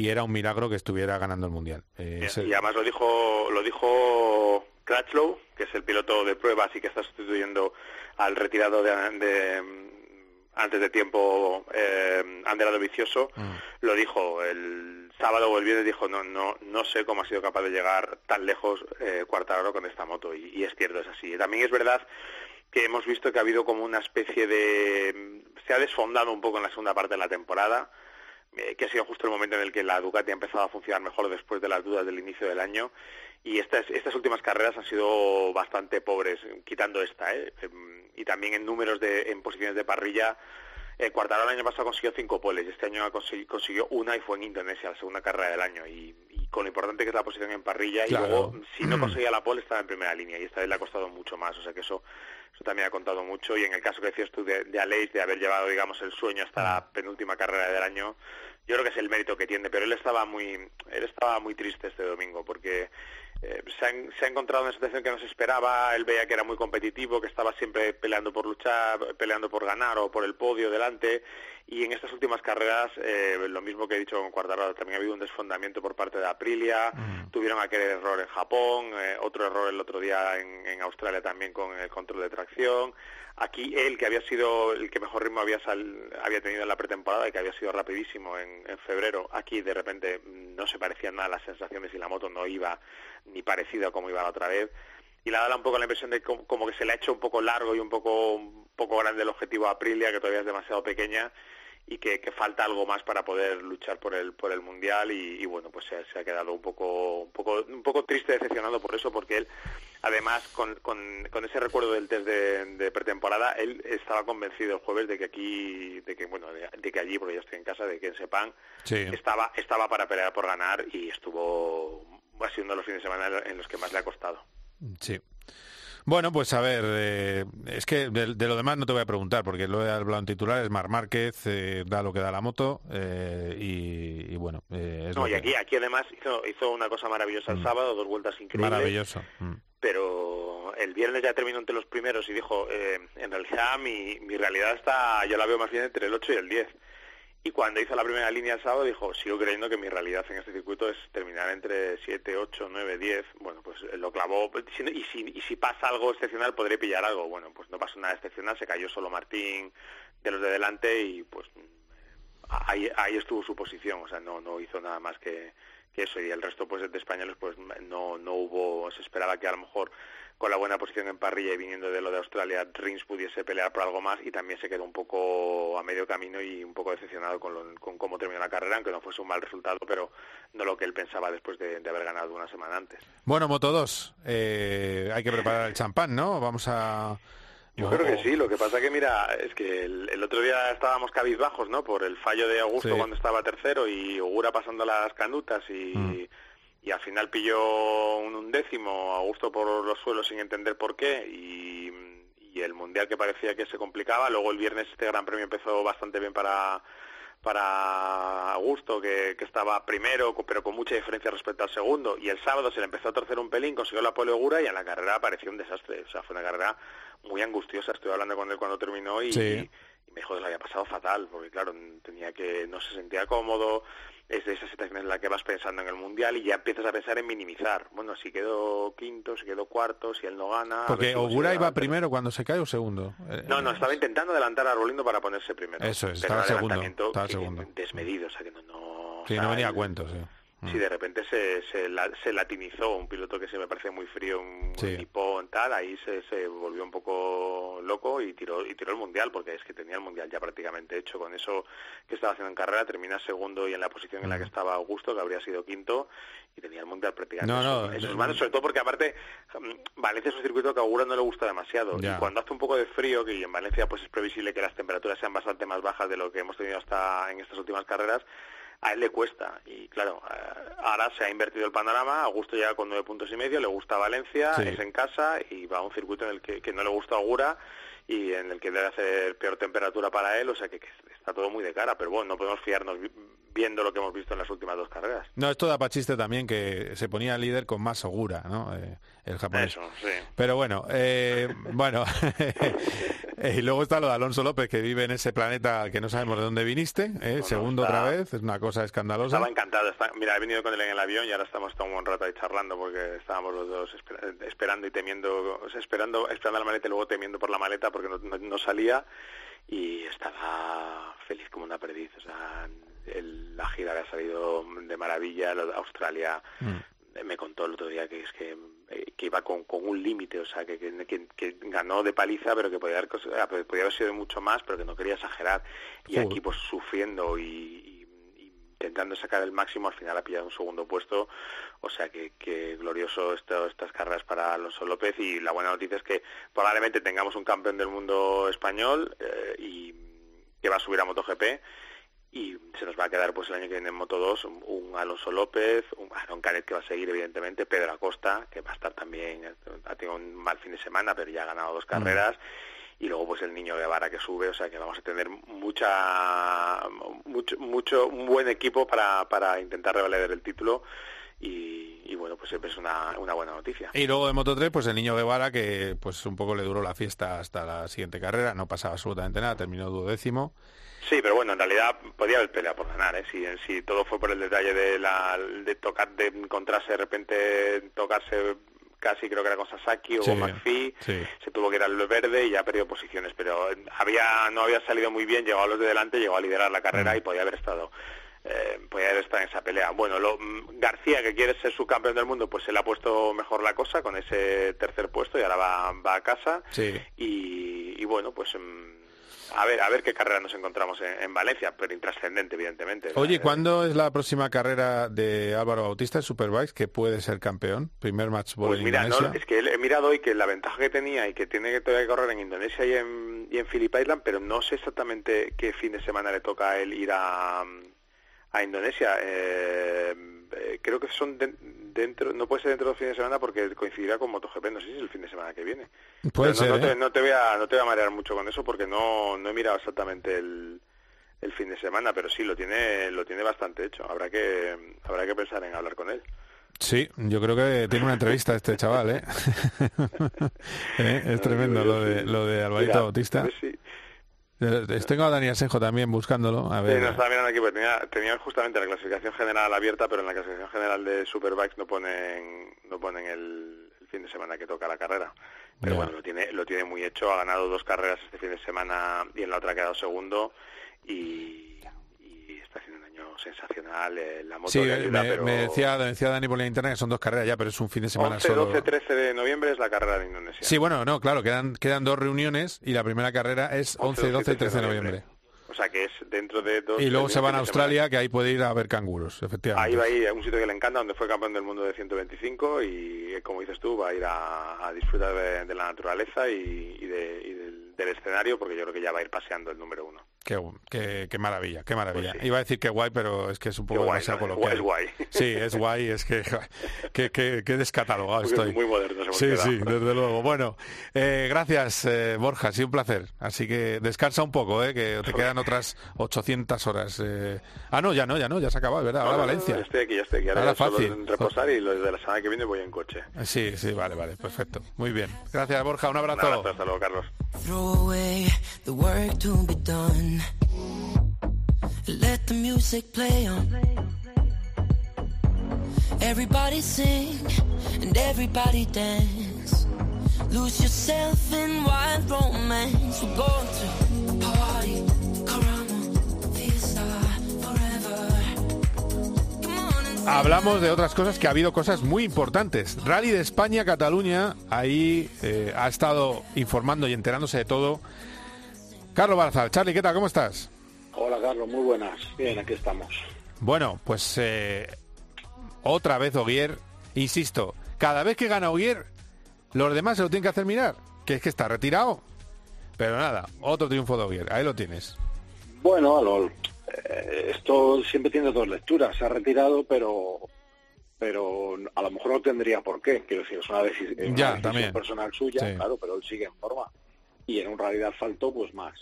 y era un milagro que estuviera ganando el mundial. Eh, y además lo dijo lo dijo Crutchlow, que es el piloto de pruebas y que está sustituyendo al retirado de, antes de tiempo eh, Anderado Vicioso, mm. lo dijo el sábado o el viernes dijo no no no sé cómo ha sido capaz de llegar tan lejos eh, Cuartararo con esta moto y, y es cierto es así. También es verdad que hemos visto que ha habido como una especie de se ha desfondado un poco en la segunda parte de la temporada eh, que ha sido justo el momento en el que la Ducati ha empezado a funcionar mejor después de las dudas del inicio del año y estas, estas últimas carreras han sido bastante pobres, quitando esta, ¿eh? Em, y también en números de, en posiciones de parrilla. Eh, Cuartararo el año pasado consiguió cinco poles, este año consiguió, una y fue en Indonesia, la segunda carrera del año, y, con lo importante que es la posición en parrilla, y luego si no conseguía la pole estaba en primera línea, y esta vez le ha costado mucho más, o sea que eso eso también ha contado mucho y en el caso que decías tú de, de Aleix, de haber llevado, digamos, el sueño hasta la penúltima carrera del año, yo creo que es el mérito que tiene, pero él estaba muy, él estaba muy triste este domingo porque eh, se, ha, encontrado en una situación que no se esperaba, él veía que era muy competitivo, que estaba siempre peleando por luchar, peleando por ganar o por el podio delante, y en estas últimas carreras, eh, lo mismo que he dicho con Cuartararo, también ha habido un desfondamiento por parte de Aprilia, mm. tuvieron aquel error en Japón, eh, otro error el otro día en, en, Australia también con el control de tracción, aquí él, que había sido el que mejor ritmo había, había tenido en la pretemporada y que había sido rapidísimo en, en febrero, aquí de repente no se parecían nada las sensaciones y la moto no iba ni parecida a como iba la otra vez. Y le da un poco la impresión de como, que se le ha hecho un poco largo y un poco un poco grande el objetivo a Aprilia que todavía es demasiado pequeña y que, falta algo más para poder luchar por el por el mundial y, bueno pues se, ha quedado un poco un poco un poco triste decepcionado por eso porque él además con, con, ese recuerdo del test de, pretemporada él estaba convencido el jueves de que aquí de que bueno de, que allí porque yo estoy en casa de que en Sepan estaba estaba para pelear por ganar y estuvo siendo los fines de semana en los que más le ha costado. Sí bueno, pues a ver, eh, es que de, lo demás no te voy a preguntar, porque lo he hablado en titular, es Mar Márquez, eh, da lo que da la moto, eh, y, bueno. no, y aquí, aquí además hizo, hizo una cosa maravillosa el mm. sábado, dos vueltas increíbles. Maravilloso. Mm. Pero el viernes ya terminó entre los primeros y dijo, en realidad mi, mi realidad está, yo la veo más bien entre el 8 y el 10 y cuando hizo la primera línea el sábado dijo, sigo creyendo que mi realidad en este circuito es terminar entre 7, 8, 9, 10. Bueno, pues lo clavó. Y si, y si pasa algo excepcional, podré pillar algo. Bueno, pues no pasó nada excepcional, se cayó solo Martín de los de delante y pues ahí, ahí estuvo su posición. O sea, no, no hizo nada más que, que eso. Y el resto pues de españoles pues no, no hubo, se esperaba que a lo mejor con la buena posición en parrilla y viniendo de lo de Australia, Rins pudiese pelear por algo más y también se quedó un poco a medio camino y un poco decepcionado con, con cómo terminó la carrera, aunque no fuese un mal resultado, pero no lo que él pensaba después de, haber ganado una semana antes. Bueno, Moto 2, eh, hay que preparar el champán, ¿no? Vamos a... Yo creo que sí, lo que pasa que mira, es que el, otro día estábamos cabizbajos, ¿no? Por el fallo de Augusto cuando estaba tercero y Ogura pasando las canutas y... Mm y al final pilló un undécimo a gusto por los suelos sin entender por qué y, y, el mundial que parecía que se complicaba luego el viernes este gran premio empezó bastante bien para para Augusto, que, que estaba primero, pero con mucha diferencia respecto al segundo, y el sábado se le empezó a torcer un pelín, consiguió la pole Ogura y en la carrera pareció un desastre. O sea, fue una carrera muy angustiosa. Estuve hablando con él cuando terminó y, Sí. y me dijo que lo había pasado fatal, porque claro, tenía que, no se sentía cómodo, es de esas situaciones en las que vas pensando en el Mundial y ya empiezas a pensar en minimizar. Bueno, si quedó quinto, si quedó cuarto, si él no gana... Porque Ogura iba primero cuando se cae o segundo. Eh, No, no, estaba intentando adelantar a Arbolindo para ponerse primero. Eso es, estaba un segundo, estaba segundo. desmedido, o sea que no... no Sí, no venía a cuento, sí. Sí, de repente se, se, la- se latinizó, un piloto que se me parece muy frío, un Sí. tipo tal, ahí se, se volvió un poco loco y tiró, y tiró el Mundial, porque es que tenía el Mundial ya prácticamente hecho. Con eso que estaba haciendo en carrera, termina segundo y en la posición en la que estaba Augusto, que habría sido quinto, y tenía el Mundial prácticamente No, no, en sus manos, sobre todo porque aparte mm, Valencia es un circuito que a Augura no le gusta demasiado. Ya. Y cuando hace un poco de frío, que en Valencia pues es previsible que las temperaturas sean bastante más bajas de lo que hemos tenido hasta en estas últimas carreras, a él le cuesta y claro eh, ahora se ha invertido el panorama Augusto llega con nueve puntos y medio le gusta Valencia Sí. es en casa y va a un circuito en el que, que no le gusta Augura y en el que debe hacer peor temperatura para él o sea que, que está todo muy de cara pero bueno no podemos fiarnos viendo lo que hemos visto en las últimas dos carreras No, esto da para chiste también que se ponía líder con más Ogura, ¿no? Eh, el japonés. eso sí Pero bueno, eh, bueno. Eh, y luego está lo de Alonso López, que vive en ese planeta que no sabemos de dónde viniste, ¿eh? segundo está- otra vez, es una cosa escandalosa. Estaba encantado. está- mira, he venido con él en el avión y ahora estamos todo un buen rato ahí charlando porque estábamos los dos espera- esperando y temiendo, o sea, esperando, esperando la maleta y luego temiendo por la maleta porque no, no- no salía y estaba feliz como una perdiz. O sea, el- la gira había salido de maravilla, lo de Australia eh, me contó el otro día que es que, eh, que iba con, con un límite, o sea, que, que, que- que ganó de paliza, pero que podía haber, podía haber sido mucho más, pero que no quería exagerar. Y Joder. aquí, pues, sufriendo y, y- y intentando sacar el máximo, al final ha pillado un segundo puesto. O sea, que, que glorioso esto, estas carreras para Alonso López. Y la buena noticia es que probablemente tengamos un campeón del mundo español eh, y que va a subir a MotoGP y se nos va a quedar pues el año que viene en Moto 2 un, un Alonso López, un Aaron Canet que va a seguir evidentemente, Pedro Acosta que va a estar también, ha tenido un mal fin de semana pero ya ha ganado dos carreras y luego pues el niño Guevara que sube, o sea que vamos a tener mucha mucho, mucho un buen equipo para, para intentar revalidar el título y, y bueno pues siempre es una, una buena noticia. Y luego de Moto 3, pues el niño Guevara, que pues un poco le duró la fiesta hasta la siguiente carrera, no pasaba absolutamente nada, terminó duodécimo. Sí, pero bueno, en realidad podía haber peleado por ganar, ¿eh? Si, si todo fue por el detalle de, la, de tocar, de encontrarse de repente, tocarse casi creo que era con Sasaki o Sí, McPhee, sí. se tuvo que ir al verde y ya ha perdido posiciones, pero había no había salido muy bien, llegó a los de delante, llegó a liderar la Mm. carrera y podía haber estado eh, podía haber estado en esa pelea. Bueno, lo, mm, García, que quiere ser subcampeón del mundo, pues se le ha puesto mejor la cosa con ese tercer puesto y ahora va, va a casa Sí. y, y bueno, pues mm, a ver, a ver qué carrera nos encontramos en, en Valencia, pero intrascendente, evidentemente. Oye, Eh, ¿cuándo es la próxima carrera de Álvaro Bautista en Superbikes que puede ser campeón? Primer match ball Pues en mira, no, Indonesia. es que he mirado hoy que la ventaja que tenía y que tiene que todavía correr en Indonesia y en, y en Phillip Island, pero no sé exactamente qué fin de semana le toca a él ir a, a Indonesia. Eh, eh, creo que son de- dentro, no puede ser dentro de dos fines de semana porque coincidirá con MotoGP, no sé si es el fin de semana que viene. Puede no, ser, no ¿eh? te, no te voy a, no te voy a marear mucho con eso porque no, no he mirado exactamente el, el fin de semana, pero sí lo tiene, lo tiene bastante hecho. Habrá que, habrá que pensar en hablar con él. Sí, yo creo que tiene una entrevista este chaval, ¿eh? ¿Eh? Es tremendo lo de, lo de Alvarito Mira, Bautista. pues sí. Eh, Tengo a Dani Asenjo también buscándolo. A Sí, ver. no estaba mirando aquí, porque tenía, tenía justamente la clasificación general abierta, pero en la clasificación general de Superbikes no ponen, no ponen el, el fin de semana que toca la carrera. Pero bueno, lo tiene, lo tiene muy hecho, ha ganado dos carreras este fin de semana y en la otra ha quedado segundo y sensacional. eh, la moto Sí, le ayuda, me, pero me decía, me decía Dani por la internet que son dos carreras ya, pero es un fin de semana 11, solo. 12, 13 de noviembre es la carrera de Indonesia. Sí, bueno, no, claro, quedan, quedan dos reuniones y la primera carrera es 11, 12 y 13 de noviembre. O sea que es dentro de dos... Y luego se van a de. Australia, que ahí puede ir a ver canguros, efectivamente. Ahí va a ir a un sitio que le encanta, donde fue campeón del mundo de 125 y, como dices tú, va a ir a, a disfrutar de, de la naturaleza y, y de- y del, del escenario, porque yo creo que ya va a ir paseando el número uno. Qué, qué, qué maravilla, qué maravilla. Pues sí. Iba a decir que guay, pero es que es un poco guay, demasiado ¿no? coloquial. Es guay. Sí, es guay, es que qué, qué descatalogado Porque estoy. muy modernos hemos Sí, quedado. sí, desde luego. Bueno, eh, gracias eh, Borja, ha sido un placer. Así que descansa un poco, eh, que te quedan otras 800 horas. eh. Ah, no, ya no, ya no, ya se ha acabado, ¿verdad? Ahora No, no, no, Valencia. ya estoy aquí, ya estoy aquí. Ahora, Ahora fácil. reposar y lo de la semana que viene voy en coche. Sí, sí, vale, vale, perfecto. Muy bien. Gracias Borja, un abrazo. Un abrazo, hasta luego, Carlos. Throw away the work to be done. Let the music play on. Everybody sing and everybody dance. Lose yourself in wild romance. We're going to party, caramba, fiesta, forever. Hablamos de otras cosas que ha habido cosas muy importantes. Rally de España, Cataluña, ahí eh, ha estado informando y enterándose de todo. Carlos Barzal, Charlie, ¿qué tal? ¿Cómo estás? Hola Carlos, muy buenas. Bien, aquí estamos. Bueno, pues eh, otra vez Ogier, insisto, cada vez que gana Ogier, los demás se lo tienen que hacer mirar, que es que está retirado. Pero nada, otro triunfo de Ogier, ahí lo tienes. Bueno, Alol, eh, esto siempre tiene dos lecturas. Se ha retirado, pero pero a lo mejor no tendría por qué. Quiero decir, es una, deci- una Ya, decisión también. personal suya, Sí. claro, pero él sigue en forma. Y en un rally de asfalto, pues más.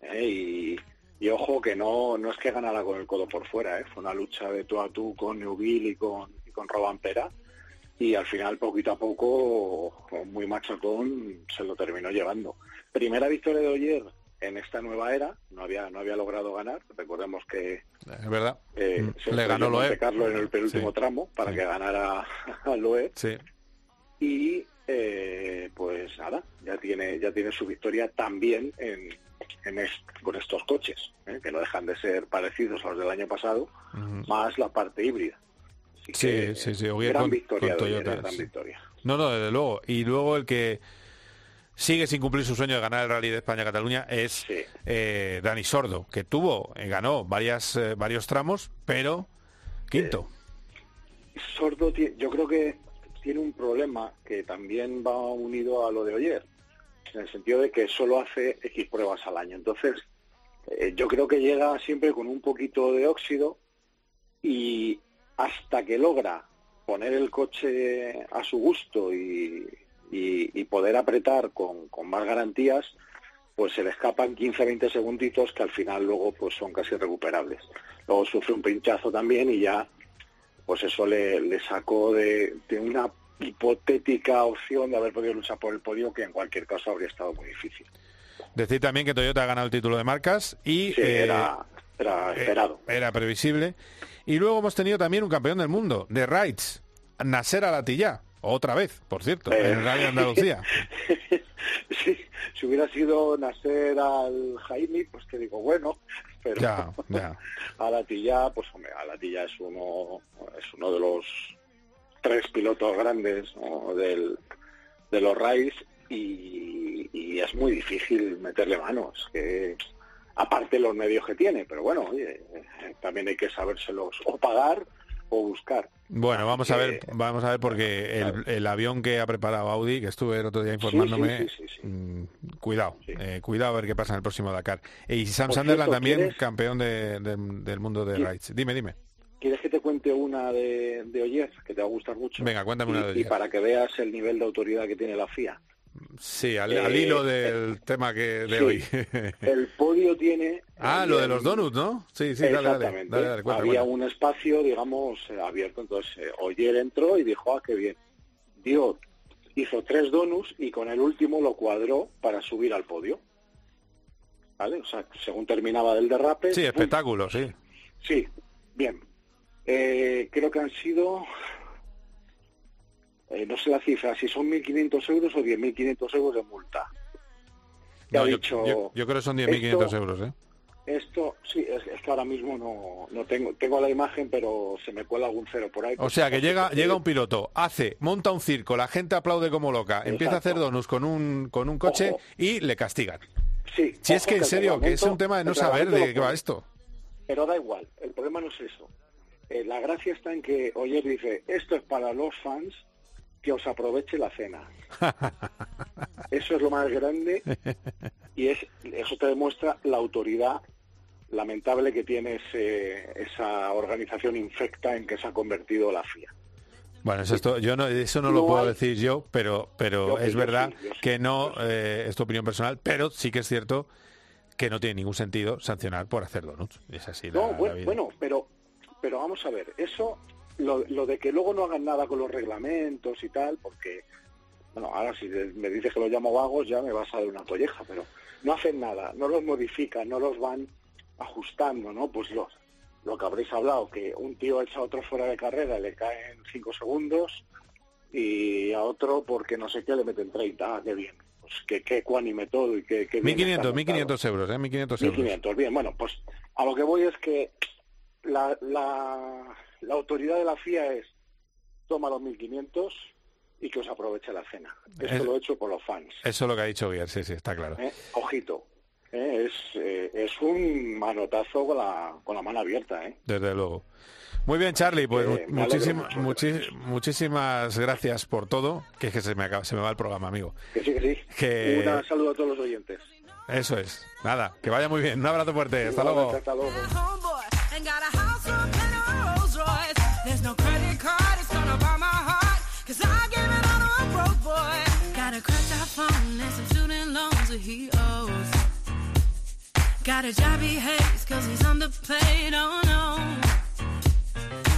¿eh? Y, y ojo que no no es que ganara con el codo por fuera, ¿eh? fue una lucha de tú a tú con Neuville y con, y con Robampera. Y al final, poquito a poco, con muy machacón, se lo terminó llevando. Primera victoria de Oyer en esta nueva era, no había no había logrado ganar. Recordemos que Es verdad. eh, Mm, se Le estrelló ganó Loeb. Monte Carlo en el penúltimo Sí. tramo para que ganara a Loeb Sí. y eh, pues nada, ya tiene ya tiene su victoria también en, en est- con estos coches, ¿eh? que no dejan de ser parecidos a los del año pasado, más la parte híbrida. Así Sí, que, sí, sí, gran con- victoria con Toyota, gran sí. victoria. No, no, desde luego. Y luego el que sigue sin cumplir su sueño de ganar el Rally de España-Cataluña es eh, Dani Sordo, que tuvo, eh, ganó varias, eh, varios tramos, pero quinto. Sordo, yo creo que tiene un problema que también va unido a lo de Oyer, en el sentido de que solo hace X pruebas al año. Entonces, eh, yo creo que llega siempre con un poquito de óxido y hasta que logra poner el coche a su gusto y poder apretar con, con más garantías, pues se le escapan 15-20 segunditos que al final luego pues son casi recuperables. Luego sufre un pinchazo también y ya pues eso le, le sacó de, de una hipotética opción de haber podido luchar por el podio que en cualquier caso habría estado muy difícil. Decir también que Toyota ha ganado el título de marcas y Sí, eh, era, era eh, esperado. era previsible. Y luego hemos tenido también un campeón del mundo de Rides, Nasser Alatilla, otra vez, por cierto, Eh. en de Andalucía. Sí, si hubiera sido nacer al Jaime, pues que digo, bueno, pero Ya, ya. Alatilla, pues hombre, Alatilla es uno, es uno de los tres pilotos grandes ¿no? del, de los RAIs y, y es muy difícil meterle manos, que aparte los medios que tiene, pero bueno, oye, eh, también hay que sabérselos o pagar o buscar. Bueno, vamos a ver, vamos a ver porque el, el avión que ha preparado Audi, que estuve el otro día informándome, sí, sí, mm, cuidado, eh, cuidado a ver qué pasa en el próximo Dakar. Y Sam Por Sunderland cierto, también ¿quieres- campeón de- de- del mundo de rides. Dime, dime. ¿Quieres que te cuente una de, de Oyer, que te va a gustar mucho? Venga, cuéntame una Y- de Y Oyer. para que veas el nivel de autoridad que tiene la FIA. Sí, al, Eh, al hilo del tema que de sí. hoy. El podio tiene... ah, lo de los donuts, ¿no? Sí, sí, dale, Exactamente. dale, dale, cuenta, Había cuenta. un espacio, digamos, eh, abierto. Entonces, eh, Oyer entró y dijo, ah, qué bien. Dio, hizo tres donuts y con el último lo cuadró para subir al podio. ¿Vale? O sea, según terminaba del derrape... Sí, ¡pum! espectáculo, sí. Sí, bien. Eh, creo que han sido, eh, no sé la cifra, si son 1.500 euros o 10.500 euros de multa. No, ha yo, dicho, yo- yo creo que son 10.500 esto- euros, ¿eh? Esto, sí, es, es que ahora mismo no, no tengo, tengo la imagen, pero se me cuela algún cero por ahí. O sea, que llega llega un piloto, hace, monta un circo, la gente aplaude como loca, empieza a hacer donuts con un con un coche Ojo. y le castigan. Sí, Si es que en serio, que es un tema de no saber de qué va esto. Pero da igual, el problema no es eso. Eh, la gracia está en que Oyer dice, esto es para los fans, que os aproveche la cena. Eso es lo más grande y es eso te demuestra la autoridad lamentable que tiene ese- esa organización infecta en que se ha convertido la FIA. Bueno, eso, esto- yo no, eso no lo puedo hay- decir yo, pero, pero Yo es yo verdad sí, yo sí, que no, eh, es tu opinión personal, pero sí que es cierto que no tiene ningún sentido sancionar por hacer donuts. Es así la, No, la bueno, vida. bueno, pero, pero vamos a ver, eso, lo, lo de que luego no hagan nada con los reglamentos y tal, porque, bueno, ahora si me dices que los llamo vagos ya me vas a dar una colleja, pero no hacen nada, no los modifican, no los van ajustando, ¿no? Pues los, lo que habréis hablado, que un tío echa a otro fuera de carrera, le caen cinco segundos y a otro porque no sé qué le meten 30, ah, qué bien. Pues qué, qué ecuánime todo y qué, qué bien está 1.500, montado. 1.500 euros, ¿eh? 1.500 euros. 1500, bien, bueno, pues a lo que voy es que la, la, la autoridad de la FIA es toma los 1500 y que os aproveche la cena. Esto Es- lo he hecho por los fans. Eso es lo que ha dicho Guier, sí, sí, está claro. ¿eh? Ojito. ¿eh? Es, eh, es un manotazo con la, con la mano abierta. ¿eh? Desde luego. Muy bien, Charlie, pues Eh, muchísima- muchísimas gracias por todo, que es que se me, acaba, se me va el programa, amigo. Que sí, que sí. Que- Un saludo a todos los oyentes. Eso es. Nada, que vaya muy bien. Un abrazo fuerte. Hasta luego. Hasta luego. No credit card, it's gonna buy my heart. Cause I gave it all to a broke boy. Got and some student loans that he owes. Got a job he hates cause he's underpaid, oh no.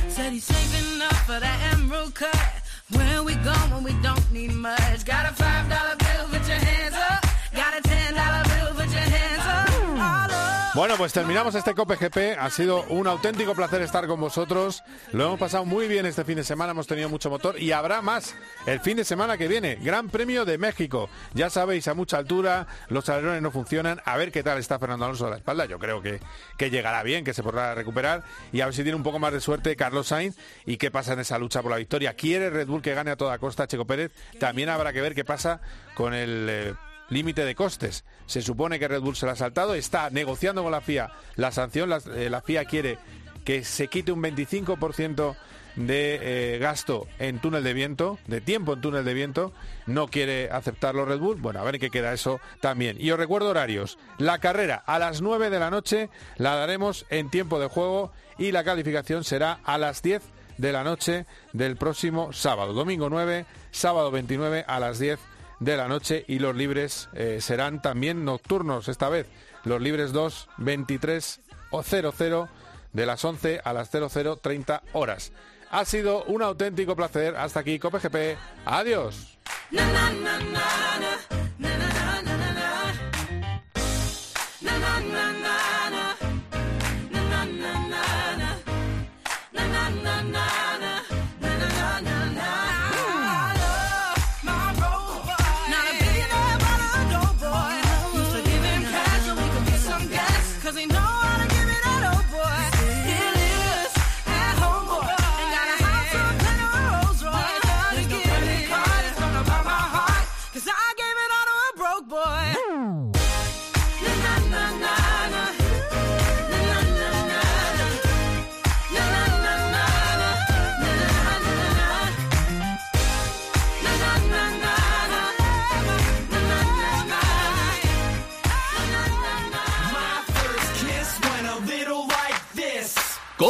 Said he's saving up for that emerald cut. Where we go when we don't need much? Got a five dollar bill, put your hands up. Got a ten dollar bill, put your hands up. All. Bueno, pues terminamos este Cope GP. Ha sido un auténtico placer estar con vosotros. Lo hemos pasado muy bien este fin de semana. Hemos tenido mucho motor y habrá más el fin de semana que viene. Gran Premio de México. Ya sabéis, a mucha altura, los alerones no funcionan. A ver qué tal está Fernando Alonso a la espalda. Yo creo que, que llegará bien, que se podrá recuperar. Y a ver si tiene un poco más de suerte Carlos Sainz y qué pasa en esa lucha por la victoria. ¿Quiere Red Bull que gane a toda costa Checo Pérez? También habrá que ver qué pasa con el... eh, límite de costes. Se supone que Red Bull se la ha saltado, está negociando con la FIA la sanción, la, eh, la FIA quiere que se quite un 25% de eh, gasto en túnel de viento, de tiempo en túnel de viento, no quiere aceptarlo Red Bull, bueno, a ver qué queda eso también. Y os recuerdo horarios, la carrera a las 9 de la noche la daremos en tiempo de juego y la calificación será a las 10 de la noche del próximo sábado, domingo 9, sábado 29 a las 10 de la noche y los libres eh, serán también nocturnos esta vez. Los libres 2, 23 o 00 de las 11 a las 0030 horas. Ha sido un auténtico placer. Hasta aquí, COPGP. Adiós. Na na na